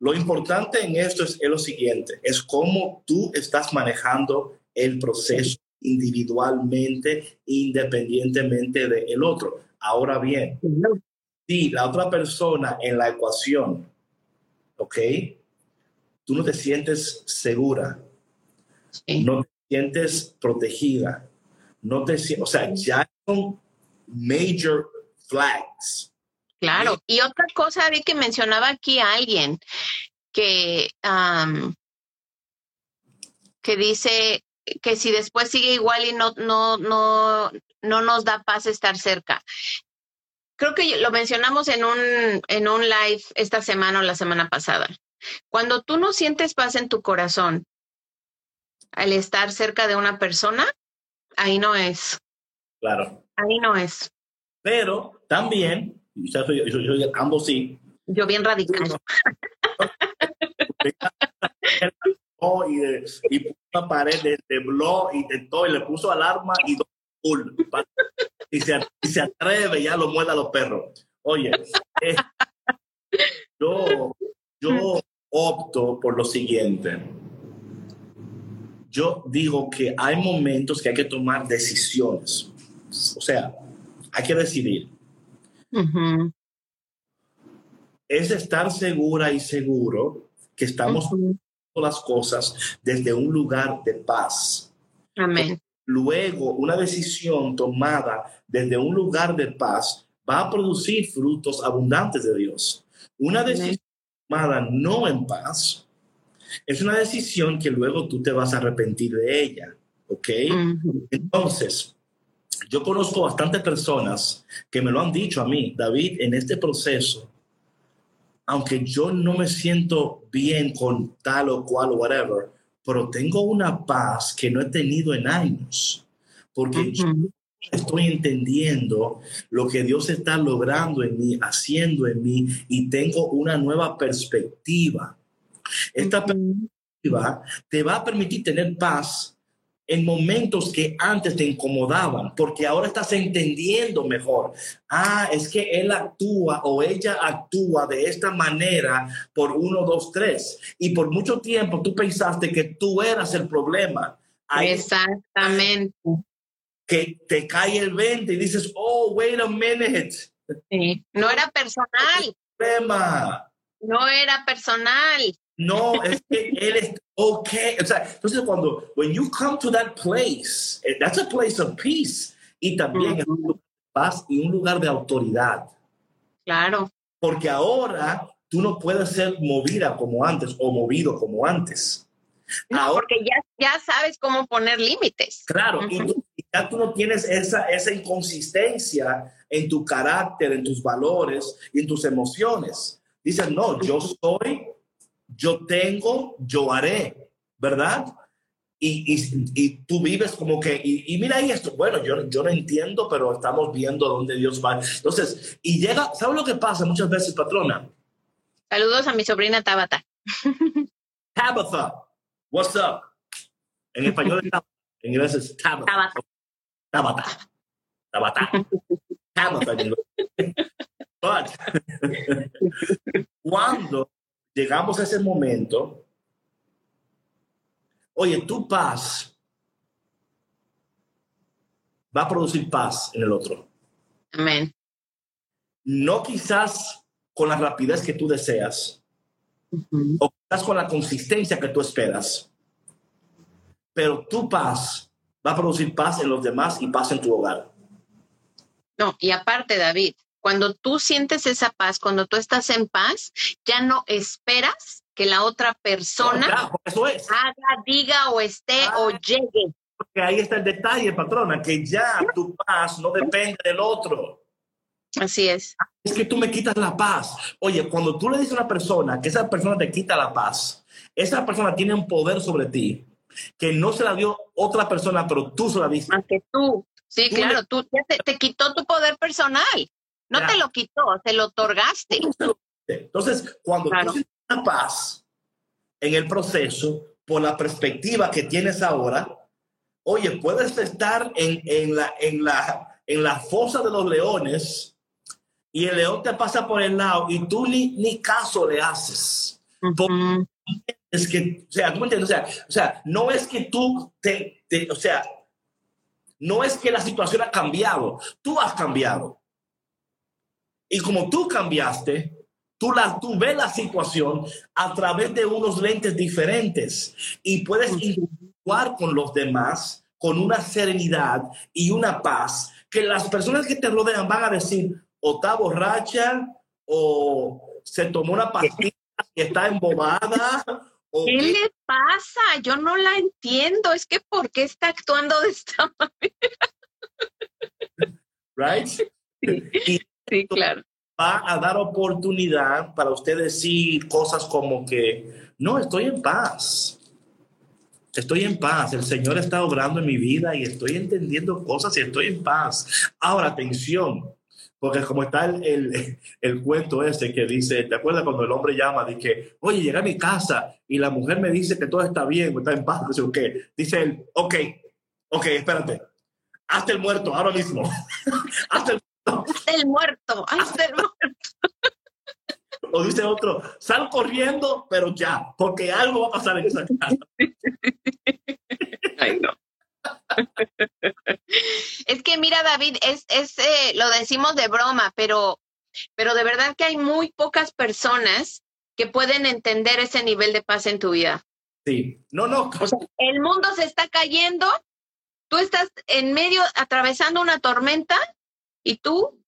lo importante en esto es, es lo siguiente, es cómo tú estás manejando el proceso individualmente, independientemente del otro. Ahora bien, si la otra persona en la ecuación, ¿ok? Tú no te sientes segura, no te sientes protegida, no te o sea, ya son major flags. Claro, y otra cosa vi que mencionaba aquí alguien que, que dice, que si después sigue igual y no, no, no, no nos da paz estar cerca. Creo que lo mencionamos en un, en un live esta semana o la semana pasada. Cuando tú no sientes paz en tu corazón al estar cerca de una persona, ahí no es. Claro. Ahí no es. Pero también, yo, yo, ambos sí. Yo bien radical. Y, de, y puso una pared de, de blog y de todo, y le puso alarma y dos y, se, y se atreve, ya lo muerde a los perros. Oye, eh, yo, yo opto por lo siguiente. yo digo que hay momentos que hay que tomar decisiones. O sea, hay que decidir. Es estar segura y seguro que estamos las cosas desde un lugar de paz. Amén. Luego, una decisión tomada desde un lugar de paz va a producir frutos abundantes de Dios. Una decisión tomada no en paz es una decisión que luego tú te vas a arrepentir de ella. ¿Ok? Entonces, yo conozco bastantes personas que me lo han dicho a mí, David, en este proceso, aunque yo no me siento bien con tal o cual o whatever, pero tengo una paz que no he tenido en años, porque yo estoy entendiendo lo que Dios está logrando en mí, haciendo en mí, y tengo una nueva perspectiva. Esta perspectiva te va a permitir tener paz en momentos que antes te incomodaban, porque ahora estás entendiendo mejor. Ah, es que él actúa o ella actúa de esta manera por uno, dos, tres. Y por mucho tiempo tú pensaste que tú eras el problema. Exactamente. Que te cae el 20 y dices, oh, wait a minute. No era personal. No era personal. No, es que él es okay. O sea, entonces cuando, when you come to that place, eh, that's a place of peace. Y también es un lugar de paz y un lugar de autoridad. Claro. Porque ahora tú no puedes ser movida como antes o movido como antes. No, porque ya, ya sabes cómo poner límites. Claro, y, ya tú no tienes esa, esa inconsistencia en tu carácter, en tus valores y en tus emociones. Dices, no, yo soy yo tengo, yo haré, ¿verdad? Y, y, tú vives como que, y, mira ahí esto, bueno, yo, yo no entiendo, pero estamos viendo dónde Dios va. Entonces, y llega, ¿sabes lo que pasa muchas veces, patrona? Saludos a mi sobrina Tabata. Tabitha, what's up? En español es Tabata, en inglés es Tabata. Tabata. Tabata. Tabata. But, cuando llegamos a ese momento, oye, tu paz va a producir paz en el otro. Amén. No quizás con la rapidez que tú deseas, o quizás con la consistencia que tú esperas, pero tu paz va a producir paz en los demás y paz en tu hogar. No, y aparte, David, cuando tú sientes esa paz, cuando tú estás en paz, ya no esperas que la otra persona haga, diga o esté o ah. llegue. Porque ahí está el detalle, patrona, que ya tu paz no depende del otro. Así es. Es que tú me quitas la paz. Oye, cuando tú le dices a una persona que esa persona te quita la paz, esa persona tiene un poder sobre ti que no se la dio otra persona, pero tú se la diste. Más que tú. Sí, claro, tú te, te, quitó tu poder personal. No te lo quitó, te lo otorgaste. Entonces, cuando tú tienes paz en el proceso, por la perspectiva que tienes ahora, oye, puedes estar en, en, la, en, la, en la fosa de los leones y el león te pasa por el lado y tú ni, ni caso le haces. Es que, o sea, ¿tú me entiendes? O sea, o sea, no es que tú te, te, o sea, no es que la situación ha cambiado, tú has cambiado. Y como tú cambiaste, tú, la, tú ves la situación a través de unos lentes diferentes y puedes interactuar con los demás con una serenidad y una paz que las personas que te rodean van a decir, o está borracha, o se tomó una pastilla y está embobada. ¿Qué, le pasa? Yo no la entiendo. Es que ¿por qué está actuando de esta manera? Right? Sí. Sí, claro. Va a dar oportunidad para usted decir cosas como que, no, estoy en paz. Estoy en paz. El Señor está obrando en mi vida y estoy entendiendo cosas y estoy en paz. Ahora, atención, porque como está el, el, cuento ese que dice, ¿te acuerdas cuando el hombre llama? Dice, oye, llegué a mi casa y la mujer me dice que todo está bien, está en paz, dice, ok. Dice él, ok, ok, espérate, hazte el muerto ahora mismo. hazte el el muerto, el muerto. O dice otro, sal corriendo, pero ya, porque algo va a pasar en esa casa. Ay, no. es que mira, David, es, es eh, lo decimos de broma, pero, pero de verdad que hay muy pocas personas que pueden entender ese nivel de paz en tu vida. Sí, no, no. el mundo se está cayendo, tú estás en medio atravesando una tormenta y tú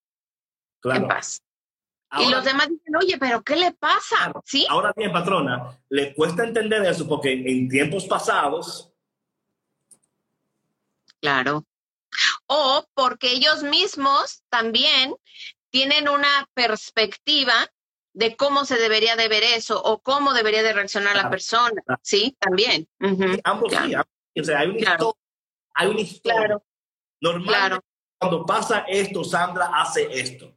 en paz. y los demás dicen, oye, pero ¿qué le pasa? ¿Sí? Ahora bien, patrona, le cuesta entender eso porque en tiempos pasados Claro. O porque ellos mismos también tienen una perspectiva de cómo se debería de ver eso o cómo debería de reaccionar la persona. Sí, también. ambos sí, O sea, hay una historia. Hay una historia. Claro. cuando pasa esto, Sandra hace esto.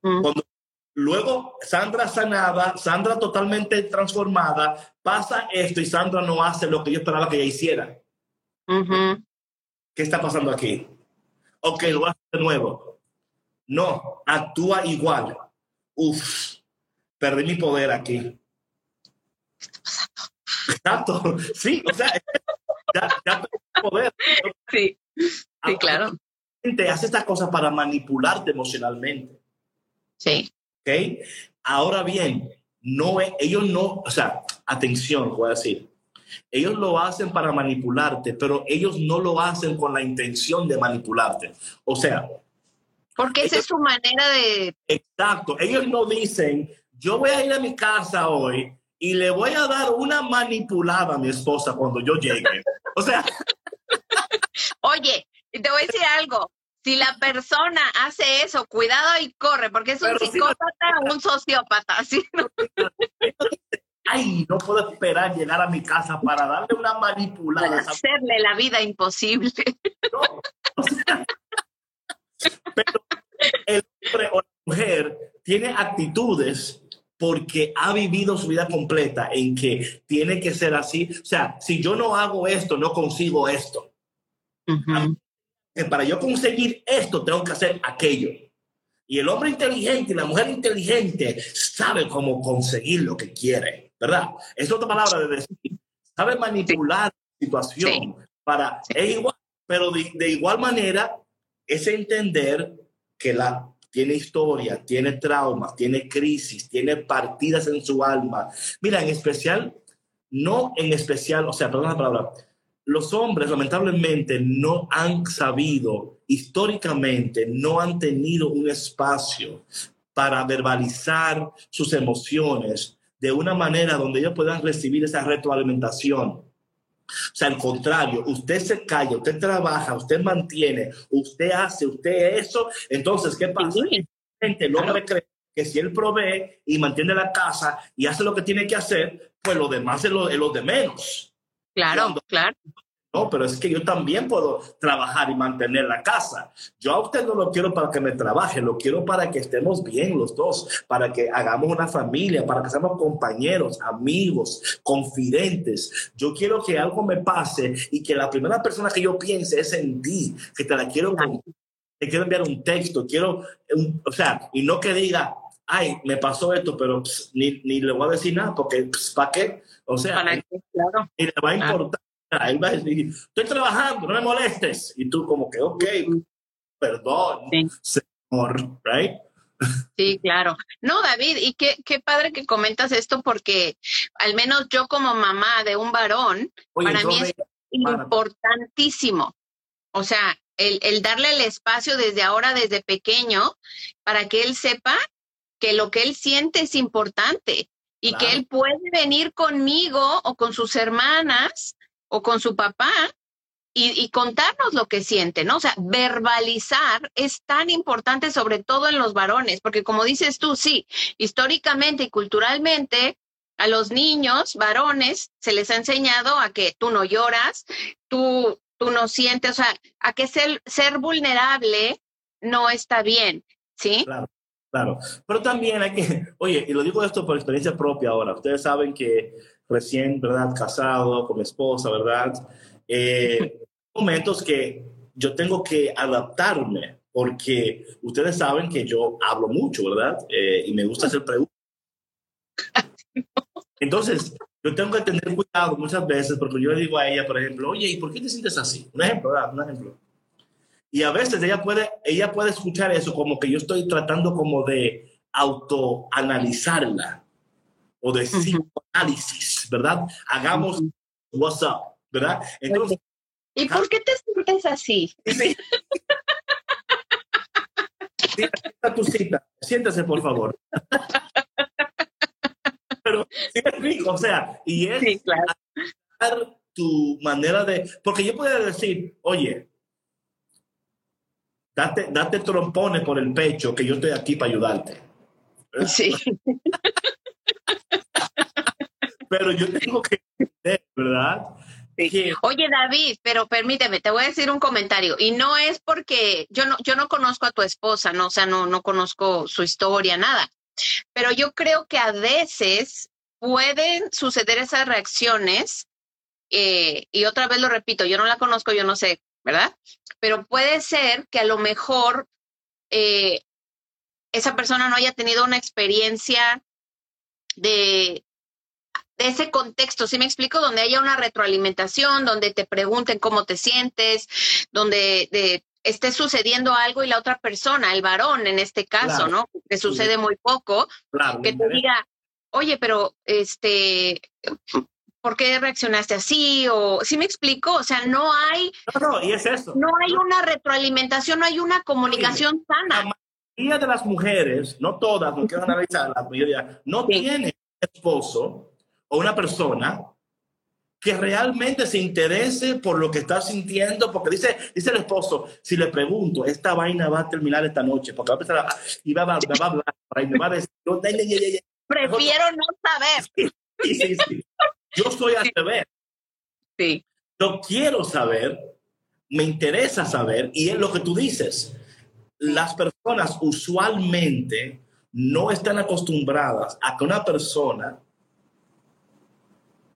Cuando luego Sandra sanada, Sandra totalmente transformada, pasa esto y Sandra no hace lo que yo esperaba que ella hiciera. ¿qué está pasando aquí? Ok, lo hacer de nuevo. No, actúa igual. Uf, perdí mi poder aquí. Exacto, sí, o sea, ya, ya perdí poder. Sí, sí, claro. Hace estas cosas para manipularte emocionalmente. Sí. ¿Ok? Ahora bien, no, ellos no, o sea, atención, voy a decir, ellos lo hacen para manipularte, pero ellos no lo hacen con la intención de manipularte. O sea... Porque esa es su manera de... Exacto. Ellos no dicen, yo voy a ir a mi casa hoy y le voy a dar una manipulada a mi esposa cuando yo llegue. O sea... Oye, te voy a decir algo. Si la persona hace eso, cuidado y corre, porque es un psicópata o un sociópata. ¿sí? ay, no puedo esperar llegar a mi casa para darle una manipulada. Para hacerle la vida imposible. pero el hombre o la mujer tiene actitudes porque ha vivido su vida completa en que tiene que ser así. O sea, si yo no hago esto, no consigo esto. Para yo conseguir esto, tengo que hacer aquello. Y el hombre inteligente y la mujer inteligente sabe cómo conseguir lo que quiere. ¿verdad? Es otra palabra de decir, sabe manipular la situación para, es igual, pero de, igual manera es entender que la tiene historia, tiene traumas, tiene crisis, tiene partidas en su alma. Mira, en especial, no en especial, o sea, perdón la palabra, los hombres lamentablemente no han sabido, históricamente, no han tenido un espacio para verbalizar sus emociones, de una manera donde ellos puedan recibir esa retroalimentación. O sea, al contrario, usted se calla, usted trabaja, usted mantiene, usted hace, usted eso. Entonces, ¿qué pasa? El hombre cree que si él provee y mantiene la casa y hace lo que tiene que hacer, pues lo demás es lo, es lo de menos. Claro, claro. No, pero es que yo también puedo trabajar y mantener la casa. Yo a usted no lo quiero para que me trabaje, lo quiero para que estemos bien los dos, para que hagamos una familia, para que seamos compañeros, amigos, confidentes. Yo quiero que algo me pase y que la primera persona que yo piense es en ti, que te la quiero te quiero enviar un texto, quiero, o sea, y no que diga, ay, me pasó esto, pero ni, ni, le voy a decir nada, porque ¿para qué? O sea, claro. y le va a importar. Él va a decir, estoy trabajando, no me molestes. Y tú como que, ok, perdón, señor, right? Sí, claro. No, David, y qué, qué padre que comentas esto porque al menos yo como mamá de un varón, para mí es importantísimo. O sea, el, el, darle el espacio desde ahora, desde pequeño, para que él sepa que lo que él siente es importante y que él puede venir conmigo o con sus hermanas o con su papá y, contarnos lo que siente, ¿no? O sea, verbalizar es tan importante, sobre todo en los varones, porque como dices tú, sí, históricamente y culturalmente a los niños varones se les ha enseñado a que tú no lloras, tú, tú no sientes, o sea, a que ser, ser vulnerable no está bien, ¿sí? Claro. Claro, pero también hay que, oye, y lo digo esto por experiencia propia ahora, ustedes saben que recién, ¿verdad? Casado con mi esposa, ¿verdad? Eh, momentos que yo tengo que adaptarme porque ustedes saben que yo hablo mucho, ¿verdad? Eh, y me gusta hacer preguntas. Entonces, yo tengo que tener cuidado muchas veces porque yo le digo a ella, por ejemplo, oye, ¿y por qué te sientes así? Un ejemplo, ¿verdad? Un ejemplo. Y a veces ella puede, ella puede escuchar eso como que yo estoy tratando como de autoanalizarla o de psicoanálisis, ¿verdad? Hagamos what's up, ¿verdad? Entonces, ¿Y por qué te sientes así? Sí. tu cita. Siéntase, por favor. Pero sí es rico, o sea, y es sí, claro. tu manera de. Porque yo podría decir, oye, date, date trompones por el pecho, que yo estoy aquí para ayudarte. Sí. Pero yo tengo que entender, ¿verdad? Oye, David, pero permíteme, te voy a decir un comentario. Y no es porque yo no, yo no conozco a tu esposa, no, o sea, no, no conozco su historia, nada. Pero yo creo que a veces pueden suceder esas reacciones, eh, y otra vez lo repito, yo no la conozco, yo no sé, ¿verdad? Pero puede ser que a lo mejor eh, esa persona no haya tenido una experiencia de, de ese contexto, ¿sí me explico? Donde haya una retroalimentación, donde te pregunten cómo te sientes, donde de, esté sucediendo algo y la otra persona, el varón en este caso, ¿no? Que sucede muy poco, que te diga, oye, pero este, ¿por qué reaccionaste así? O, ¿sí me explico? O sea, no hay... No, no, y es eso. No hay una retroalimentación, no hay una comunicación sana. La mayoría de las mujeres, no todas, no quiero analizar, la mayoría, no tienen esposo o una persona que realmente se interese por lo que está sintiendo, porque dice, dice el esposo, si le pregunto, esta vaina va a terminar esta noche, porque va a empezar a, y va, a hablar, y me va a decir, prefiero no saber. Sí, sí, sí. Yo soy a saber. Sí. Yo quiero saber, me interesa saber, y es lo que tú dices. Las personas usualmente no están acostumbradas a que una persona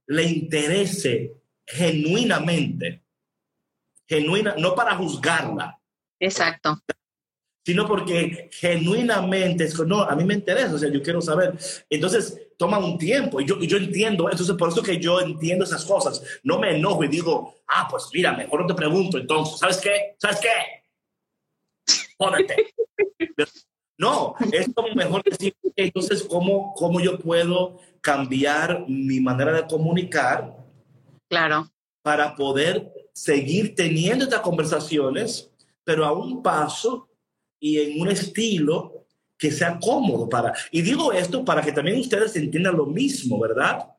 le interese genuinamente, genuina, no para juzgarla. Exacto. Sino porque genuinamente es no, a mí me interesa, o sea, yo quiero saber. Entonces, toma un tiempo y yo, yo entiendo, entonces por eso que yo entiendo esas cosas. No me enojo y digo, ah, pues mira, mejor no te pregunto, entonces, ¿sabes qué? ¿Sabes qué? Jódete. No, es como mejor decir, entonces, ¿cómo, ¿cómo yo puedo cambiar mi manera de comunicar? Claro. Para poder seguir teniendo estas conversaciones, pero a un paso y en un estilo que sea cómodo para... Y digo esto para que también ustedes entiendan lo mismo, ¿verdad?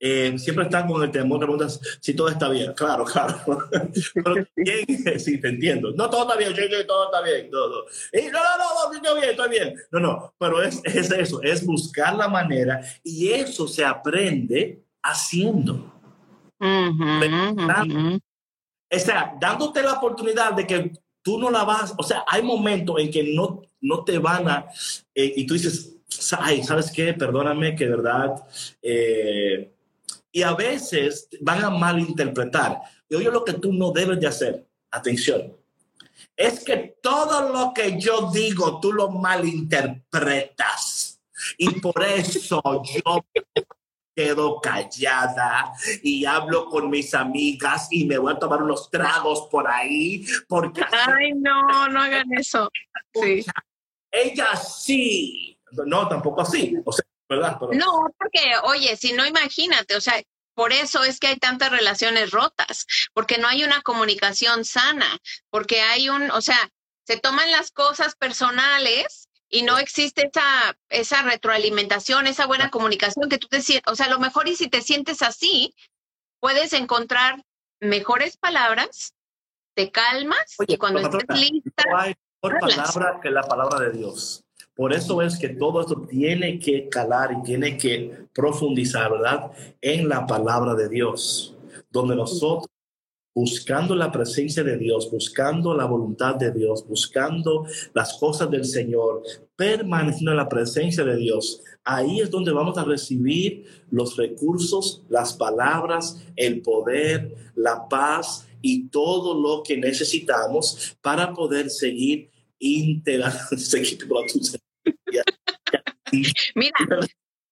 Eh, siempre están con el temor, preguntas si todo está bien. Claro, claro. Pero bien, sí, te entiendo. No, todo está bien, yo, todo está bien. Todo. Y, no, no, no, estoy bien, estoy bien. No, no, pero es, es eso, es buscar la manera y eso se aprende haciendo. O sea, dándote la oportunidad de que tú no la vas, o sea, hay momentos en que no, no te van a, eh, y tú dices, ay, ¿sabes qué? Perdóname que de verdad... Eh, y a veces van a malinterpretar. Y oye lo que tú no debes de hacer. Atención. Es que todo lo que yo digo, tú lo malinterpretas. Y por eso yo quedo callada y hablo con mis amigas y me voy a tomar unos tragos por ahí porque ay no no hagan eso sí. ella sí no, tampoco así, o sea, ¿verdad? No, porque, oye, si no, imagínate, o sea, por eso es que hay tantas relaciones rotas, porque no hay una comunicación sana, porque hay un, o sea, se toman las cosas personales y no existe esa, esa retroalimentación, esa buena comunicación que tú te sientes, o sea, a lo mejor y si te sientes así, puedes encontrar mejores palabras, te calmas y cuando estés lista... No hay mejor palabra que la palabra de Dios. Por eso es que todo esto tiene que calar y tiene que profundizar, ¿verdad? En la palabra de Dios, donde nosotros, buscando la presencia de Dios, buscando la voluntad de Dios, buscando las cosas del Señor, permaneciendo en la presencia de Dios, ahí es donde vamos a recibir los recursos, las palabras, el poder, la paz y todo lo que necesitamos para poder seguir integrando. Mira,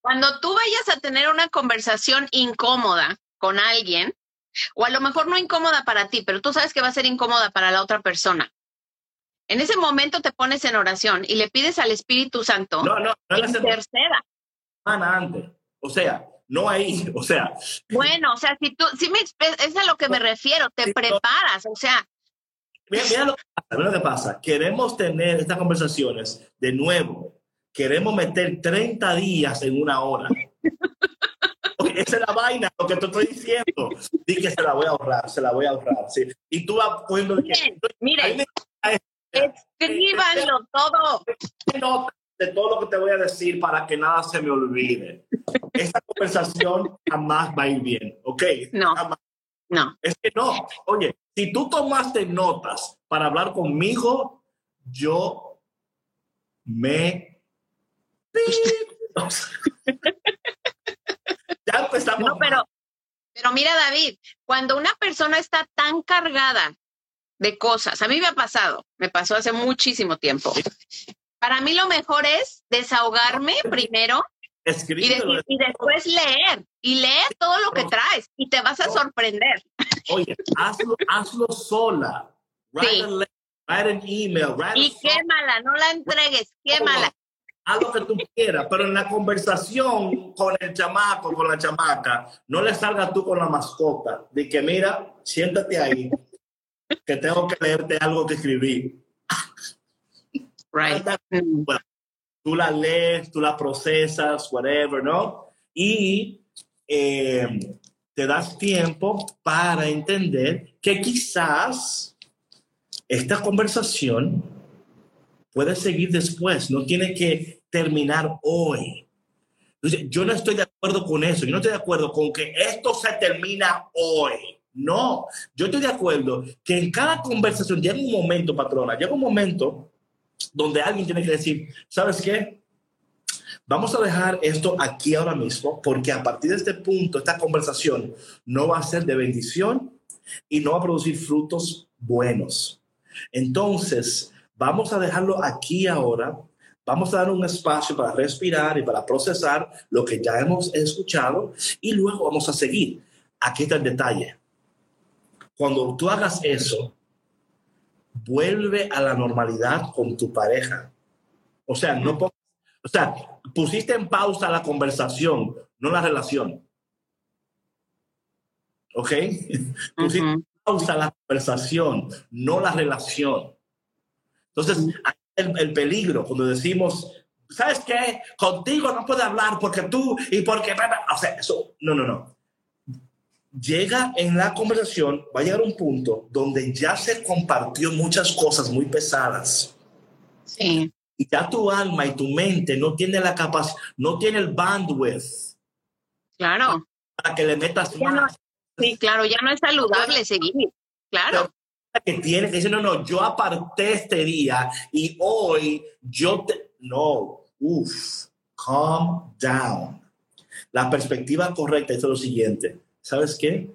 Cuando tú vayas a tener una conversación incómoda con alguien, o a lo mejor no incómoda para ti, pero tú sabes que va a ser incómoda para la otra persona. En ese momento te pones en oración y le pides al Espíritu Santo No, no, no la interceda. semana antes. O sea, no ahí, o sea, Bueno, o sea, si tú, si me, es a lo que me refiero, te Sí, no. preparas, o sea, mira, mira lo que pasa, mira lo que pasa. Queremos tener estas conversaciones de nuevo. Queremos meter 30 días en una hora. Esa es la vaina, lo que te estoy diciendo. Di que se la voy a ahorrar, se la voy a ahorrar. ¿sí? Y tú vas que. Miren, me gusta escríbanlo todo. esto, nota de todo lo que te voy a decir para que nada se me olvide. Esta conversación jamás va a ir bien, ¿ok? No. Jamás. No, Es que no. Oye, si tú tomaste notas para hablar conmigo, yo me. no, pero, pero mira, David, cuando una persona está tan cargada de cosas, a mí me ha pasado, me pasó hace muchísimo tiempo. Para mí lo mejor es desahogarme primero y, después leer. Y leer todo lo que traes y te vas a sorprender. Oye, hazlo, hazlo sola. Write, Sí. a letter, write an email, write Y a quémala, no la entregues, quémala. Haz lo que tú quieras, pero en la conversación con el chamaco, con la chamaca, no le salgas tú con la mascota de que mira, siéntate ahí, que tengo que leerte algo que escribí. Right. Tú la lees, tú la procesas, whatever, ¿no? Y eh, te das tiempo para entender que quizás esta conversación puede seguir después, no tiene que terminar hoy. Entonces, yo no estoy de acuerdo con eso, yo no estoy de acuerdo con que esto se termina hoy. No, yo estoy de acuerdo que en cada conversación llega un momento, patrona, llega un momento donde alguien tiene que decir, ¿sabes qué? Vamos a dejar esto aquí ahora mismo, porque a partir de este punto, esta conversación no va a ser de bendición y no va a producir frutos buenos. Entonces, vamos a dejarlo aquí ahora. Vamos a dar un espacio para respirar y para procesar lo que ya hemos escuchado y luego vamos a seguir. Aquí está el detalle. Cuando tú hagas eso, vuelve a la normalidad con tu pareja. O sea, no o sea, pusiste en pausa la conversación, no la relación. ¿Ok? Pusiste Ujú. en pausa la conversación, no la relación. Entonces, ahí el, el peligro cuando decimos, ¿sabes qué? Contigo no puedo hablar porque tú y porque... O sea, eso, no, no, no. Llega en la conversación, va a llegar un punto donde ya se compartió muchas cosas muy pesadas Sí, y ya tu alma y tu mente no tiene la capacidad, no tiene el bandwidth claro. para que le metas no- más. Sí, claro, ya no es saludable seguir. Claro. Que tiene que decir, no, no, yo aparté este día y hoy yo te. No, uff, calm down. La perspectiva correcta es lo siguiente. ¿Sabes qué?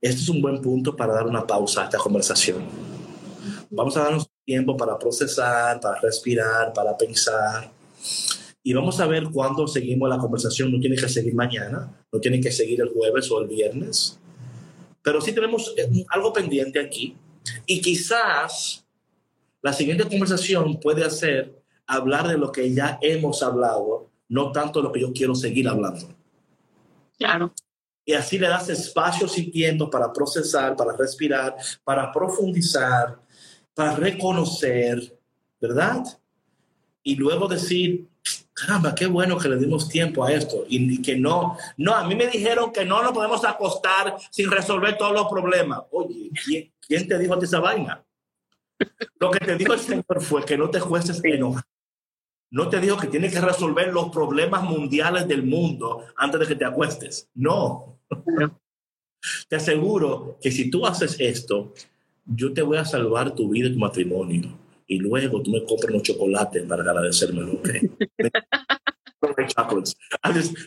Este es un buen punto para dar una pausa a esta conversación. Vamos a darnos tiempo para procesar, para respirar, para pensar. Y vamos a ver cuándo seguimos la conversación. No tiene que seguir mañana, no tiene que seguir el jueves o el viernes. Pero sí tenemos eh, algo pendiente aquí. Y quizás la siguiente conversación puede ser hablar de lo que ya hemos hablado, no tanto de lo que yo quiero seguir hablando. Claro. Y así le das espacios y tiempo para procesar, para respirar, para profundizar, para reconocer, ¿verdad? Y luego decir, caramba, qué bueno que le dimos tiempo a esto. Y, y que no, no, a mí me dijeron que no nos podemos acostar sin resolver todos los problemas. Oye, ¿quién, quién te dijo a ti esa vaina? Lo que te dijo el Señor fue que no te jueces enojar. No te dijo que tienes que resolver los problemas mundiales del mundo antes de que te acuestes. No. Te aseguro que si tú haces esto, yo te voy a salvar tu vida y tu matrimonio. Y luego tú me compras unos chocolates para agradecérmelo. ¿ok? Chocolates.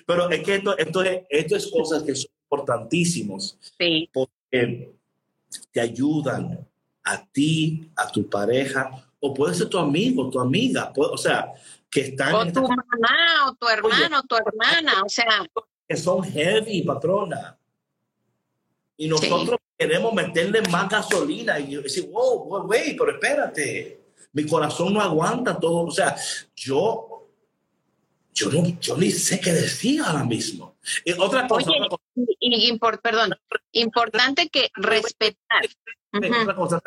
Pero es que esto, esto, es, esto es cosas que son importantísimos Sí, porque te ayudan a ti, a tu pareja, o puede ser tu amigo, tu amiga, o sea, que están... O tu mamá, o tu hermano, o tu hermana, o sea... Que son heavy, patrona. Y nosotros queremos meterle más gasolina y decir, wow, güey, pero espérate, mi corazón no aguanta todo. O sea, yo, yo, no, yo ni sé qué decir ahora mismo. Y otra cosa. y, perdón, importante que respetar. Otra cosa,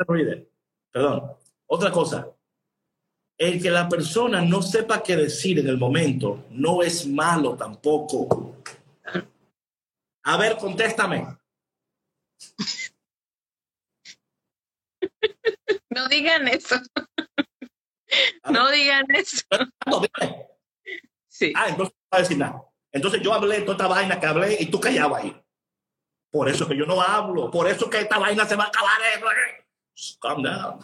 perdón, otra cosa. El que la persona no sepa qué decir en el momento no es malo tampoco. A ver, contéstame. No digan eso. No digan eso. Sí. Ah, entonces no va a decir nada. Entonces yo hablé toda esta vaina que hablé y tú callado ahí. Por eso que yo no hablo. Por eso que esta vaina se va a acabar. Calm down.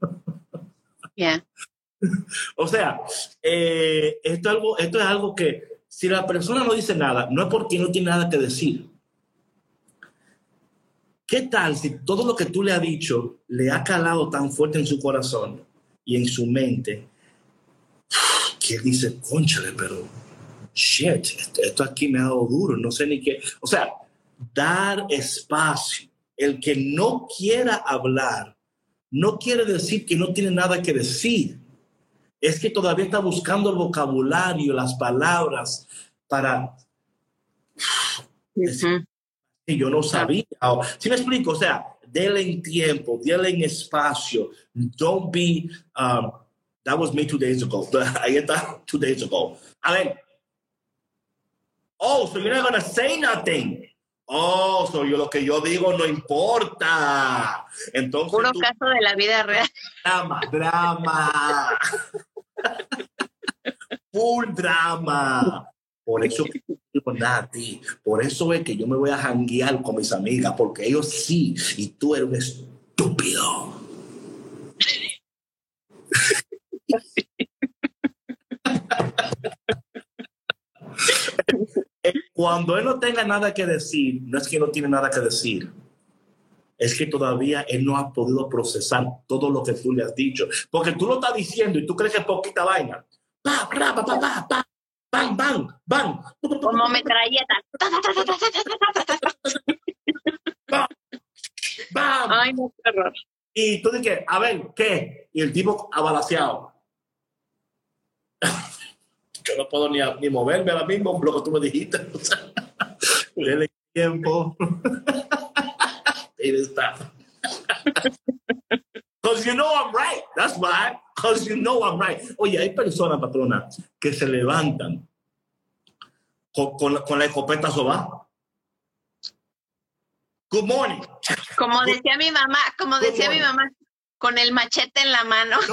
Yeah. o sea, eh, esto, es algo, esto es algo que si la persona no dice nada, no es porque no tiene nada que decir. ¿Qué tal si todo lo que tú le has dicho le ha calado tan fuerte en su corazón y en su mente que dice, conchale, pero shit, esto aquí me ha dado duro, no sé ni qué. O sea, dar espacio. El que no quiera hablar no quiere decir que no tiene nada que decir. Es que todavía está buscando el vocabulario, las palabras para... Y yo no sabía. Si me explico, o sea, denle en tiempo, denle en espacio. Don't be, um, that was me two days ago. Ahí está, two days ago. A ver. Oh, so you're not going to say nothing. Oh, so yo lo que yo digo no importa. Entonces. Puro caso de la vida real. Drama, drama. Full drama. Por eso que ti. Por eso es que yo me voy a janguear con mis amigas, porque ellos sí, y tú eres un estúpido. Cuando él no tenga nada que decir, no es que no tiene nada que decir, es que todavía él no ha podido procesar todo lo que tú le has dicho. Porque tú lo estás diciendo y tú crees que es poquita vaina. Bang, bang, bang. Como metralleta. bam, bam. Ay, no, qué horror. Y tú dices, a ver, ¿qué? Y el tipo abalaseado. Yo no puedo ni, ni moverme ahora mismo lo que tú me dijiste. Dele tiempo. Ahí está. Because you know I'm right. That's why. Because you know I'm right. Oye, hay personas, patrona, que se levantan con, con, la escopeta soba. Good morning. Como decía mi mamá, como decía mi mamá, con el machete en la mano.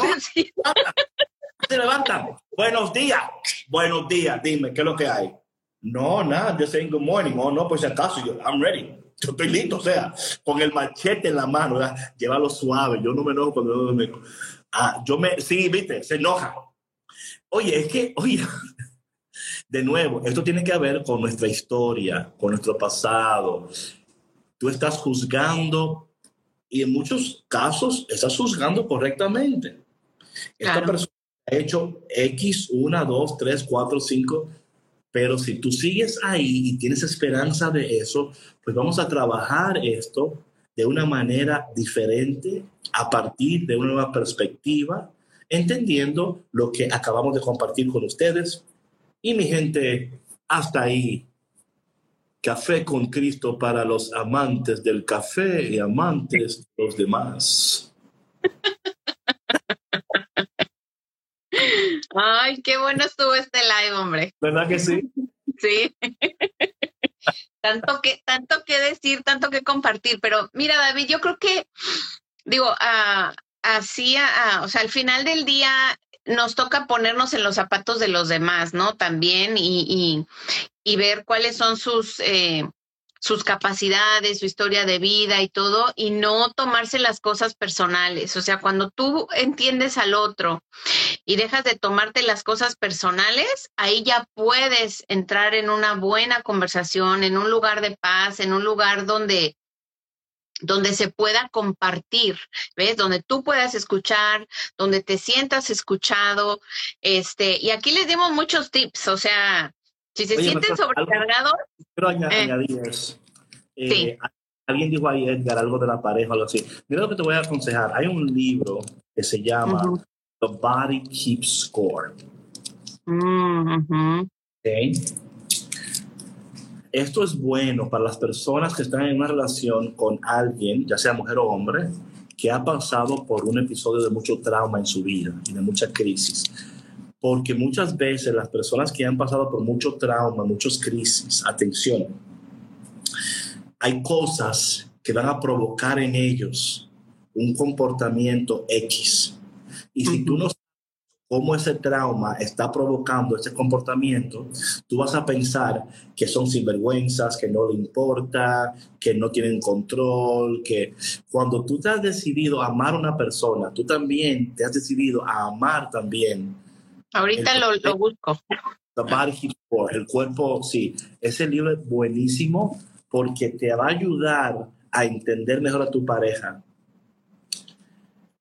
Se levantan. Buenos días. Buenos días. Dime, ¿qué es lo que hay? No, nada, yo saying good morning. Oh, no, pues si acaso, yo, I'm ready. Yo estoy listo, o sea, con el machete en la mano, ¿verdad? llévalo suave. Yo no me enojo cuando me. Ah, yo me. Sí, viste, se enoja. Oye, es que, oye, de nuevo, esto tiene que ver con nuestra historia, con nuestro pasado. Tú estás juzgando y en muchos casos estás juzgando correctamente. Esta persona ha hecho X, 1, 2, 3, 4, 5, pero si tú sigues ahí y tienes esperanza de eso, pues vamos a trabajar esto de una manera diferente, a partir de una nueva perspectiva, entendiendo lo que acabamos de compartir con ustedes. Y mi gente, hasta ahí. Café con Cristo para los amantes del café y amantes de los demás. Ay, qué bueno estuvo este live, hombre. ¿Verdad que sí? Sí. tanto que, tanto que decir, tanto que compartir. Pero mira, David, yo creo que, digo, así, o sea, al final del día nos toca ponernos en los zapatos de los demás, ¿no? También y, y, ver cuáles son sus, eh, sus capacidades, su historia de vida y todo, y no tomarse las cosas personales. O sea, cuando tú entiendes al otro y dejas de tomarte las cosas personales, ahí ya puedes entrar en una buena conversación, en un lugar de paz, en un lugar donde donde se pueda compartir, ¿ves? Donde tú puedas escuchar, donde te sientas escuchado, este, y aquí les dimos muchos tips, o sea, si se sienten sobrecargados. Quiero añadir eso. Eh, alguien dijo ahí, Edgar, algo de la pareja o algo así. Mira lo que te voy a aconsejar. Hay un libro que se llama The Body Keeps Score. Mm, Esto es bueno para las personas que están en una relación con alguien, ya sea mujer o hombre, que ha pasado por un episodio de mucho trauma en su vida y de mucha crisis. Porque muchas veces las personas que han pasado por mucho trauma, muchas crisis, atención, hay cosas que van a provocar en ellos un comportamiento X. Y si tú no sabes cómo ese trauma está provocando ese comportamiento, tú vas a pensar que son sinvergüenzas, que no le importa, que no tienen control, que cuando tú te has decidido a amar a una persona, tú también te has decidido a amar también. Ahorita lo, lo, busco. The Body el cuerpo, sí, ese libro es buenísimo porque te va a ayudar a entender mejor a tu pareja.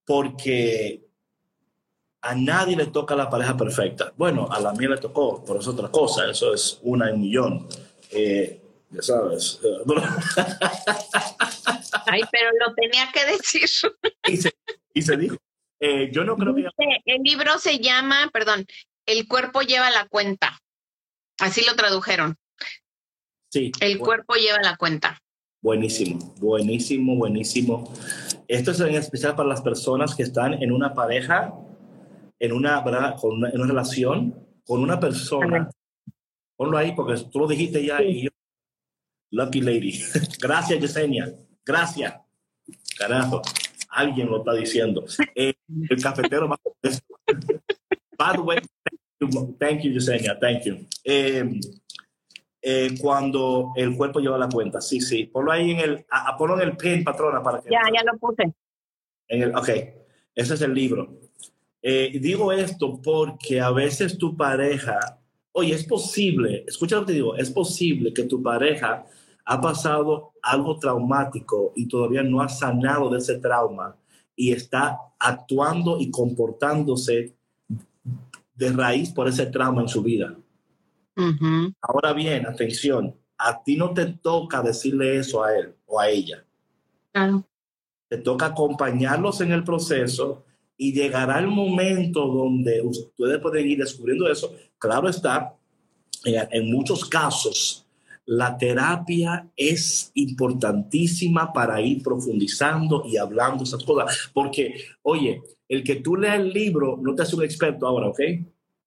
Porque a nadie le toca la pareja perfecta. Bueno, a la mía le tocó, pero es otra cosa, eso es una en un millón. Eh, ya sabes. Ay, pero lo tenía que decir. Y se, dijo. Eh, yo no creo que... El libro se llama, perdón, El cuerpo lleva la cuenta. Así lo tradujeron. Sí. El cuerpo lleva la cuenta. Buenísimo, buenísimo, buenísimo. Esto es en especial para las personas que están en una pareja, en una, Con una, en una relación con una persona. Ponlo ahí porque tú lo dijiste ya y yo. Lucky lady. Gracias, Yesenia. Gracias. Carajo. Alguien lo está diciendo. Eh, el cafetero más. By the way, thank you, Yesenia. Thank you. Eh, eh, cuando el cuerpo lleva la cuenta. Sí, sí. Ponlo ahí en el, a, ponlo en el pin, patrona, para que... Ya, ya lo puse. En el, ok, ese es el libro. Eh, digo esto porque a veces tu pareja, oye, es posible, escucha lo que te digo, es posible que tu pareja ha pasado algo traumático y todavía no ha sanado de ese trauma y está actuando y comportándose de raíz por ese trauma en su vida. Ahora bien, atención, a ti no te toca decirle eso a él o a ella. Te toca acompañarlos en el proceso y llegará el momento donde ustedes pueden ir descubriendo eso. Claro está, en muchos casos, la terapia es importantísima para ir profundizando y hablando esas cosas. Porque, oye, el que tú leas el libro no te hace un experto ahora, ¿ok?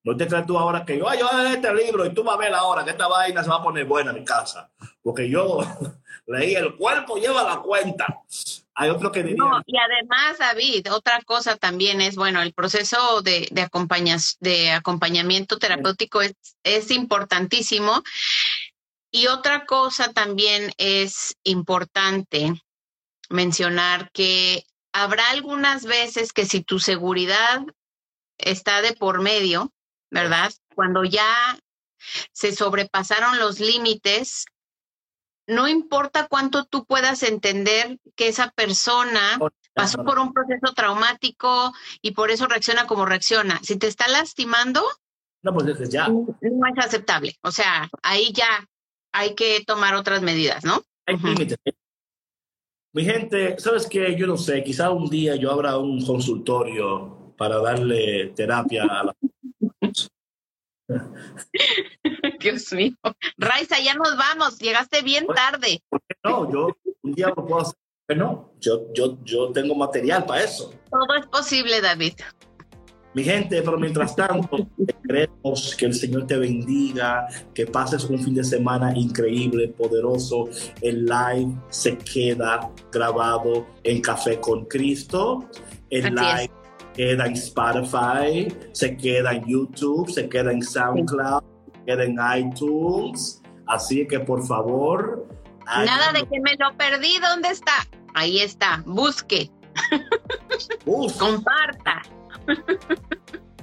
No te creas tú ahora que yo, Ay, yo leer este libro y tú vas a ver ahora que esta vaina se va a poner buena en casa. Porque yo leí el cuerpo lleva la cuenta. Hay otro que. No, y además, David, otra cosa también es, bueno, el proceso de, acompañamiento terapéutico es importantísimo. Y otra cosa también es importante mencionar que habrá algunas veces que si tu seguridad está de por medio, ¿verdad? Cuando ya se sobrepasaron los límites, no importa cuánto tú puedas entender que esa persona pasó por un proceso traumático y por eso reacciona como reacciona. Si te está lastimando, no, pues ya. no es aceptable. O sea, ahí ya hay que tomar otras medidas, ¿no? Hay límites. Mi gente, ¿sabes qué? Yo no sé, quizá un día yo abra un consultorio para darle terapia a la Dios mío. Raiza, ya nos vamos. Llegaste bien tarde. no? Yo un día lo puedo hacer. No, yo, yo, yo tengo material para eso. Todo es posible, David. Mi gente, pero mientras tanto, queremos que el Señor te bendiga, que pases un fin de semana increíble, poderoso. El live se queda grabado en Café con Cristo. El live queda en Spotify, se queda en YouTube, se queda en SoundCloud, se queda en iTunes. Así que por favor. Nada de que me lo perdí. ¿Dónde está? Ahí está. Busque. Comparta.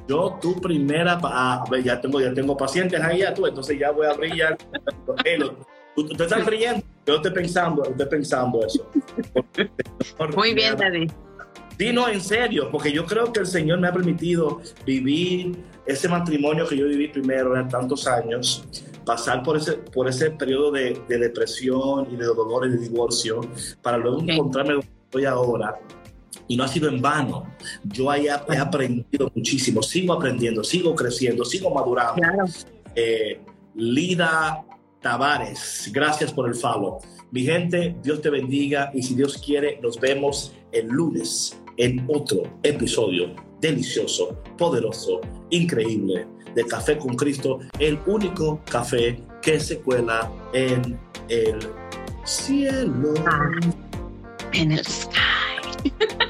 Yo, tu primera, ah, ya tengo, ya tengo pacientes ahí, ya tú, entonces ya voy a brillar. tú, te estás riendo, yo estoy pensando, estoy pensando eso. Muy bien, David. Sí, no, en serio, porque yo creo que el Señor me ha permitido vivir ese matrimonio que yo viví primero en tantos años, pasar por ese, por ese periodo de, depresión y de dolor y de divorcio, para luego encontrarme donde estoy ahora. Y no ha sido en vano. Yo he, he aprendido muchísimo, sigo aprendiendo, sigo creciendo, sigo madurando. Eh, Lida Tavares, gracias por el follow. Mi gente, Dios te bendiga y si Dios quiere, nos vemos el lunes en otro episodio delicioso, poderoso, increíble de Café con Cristo, el único café que se cuela en el cielo. Ah, en el sky.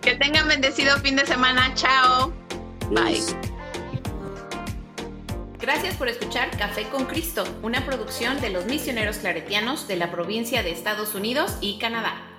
que tengan bendecido fin de semana. Chao. Bye. Gracias por escuchar Café con Cristo, una producción de los misioneros claretianos de la provincia de Estados Unidos y Canadá.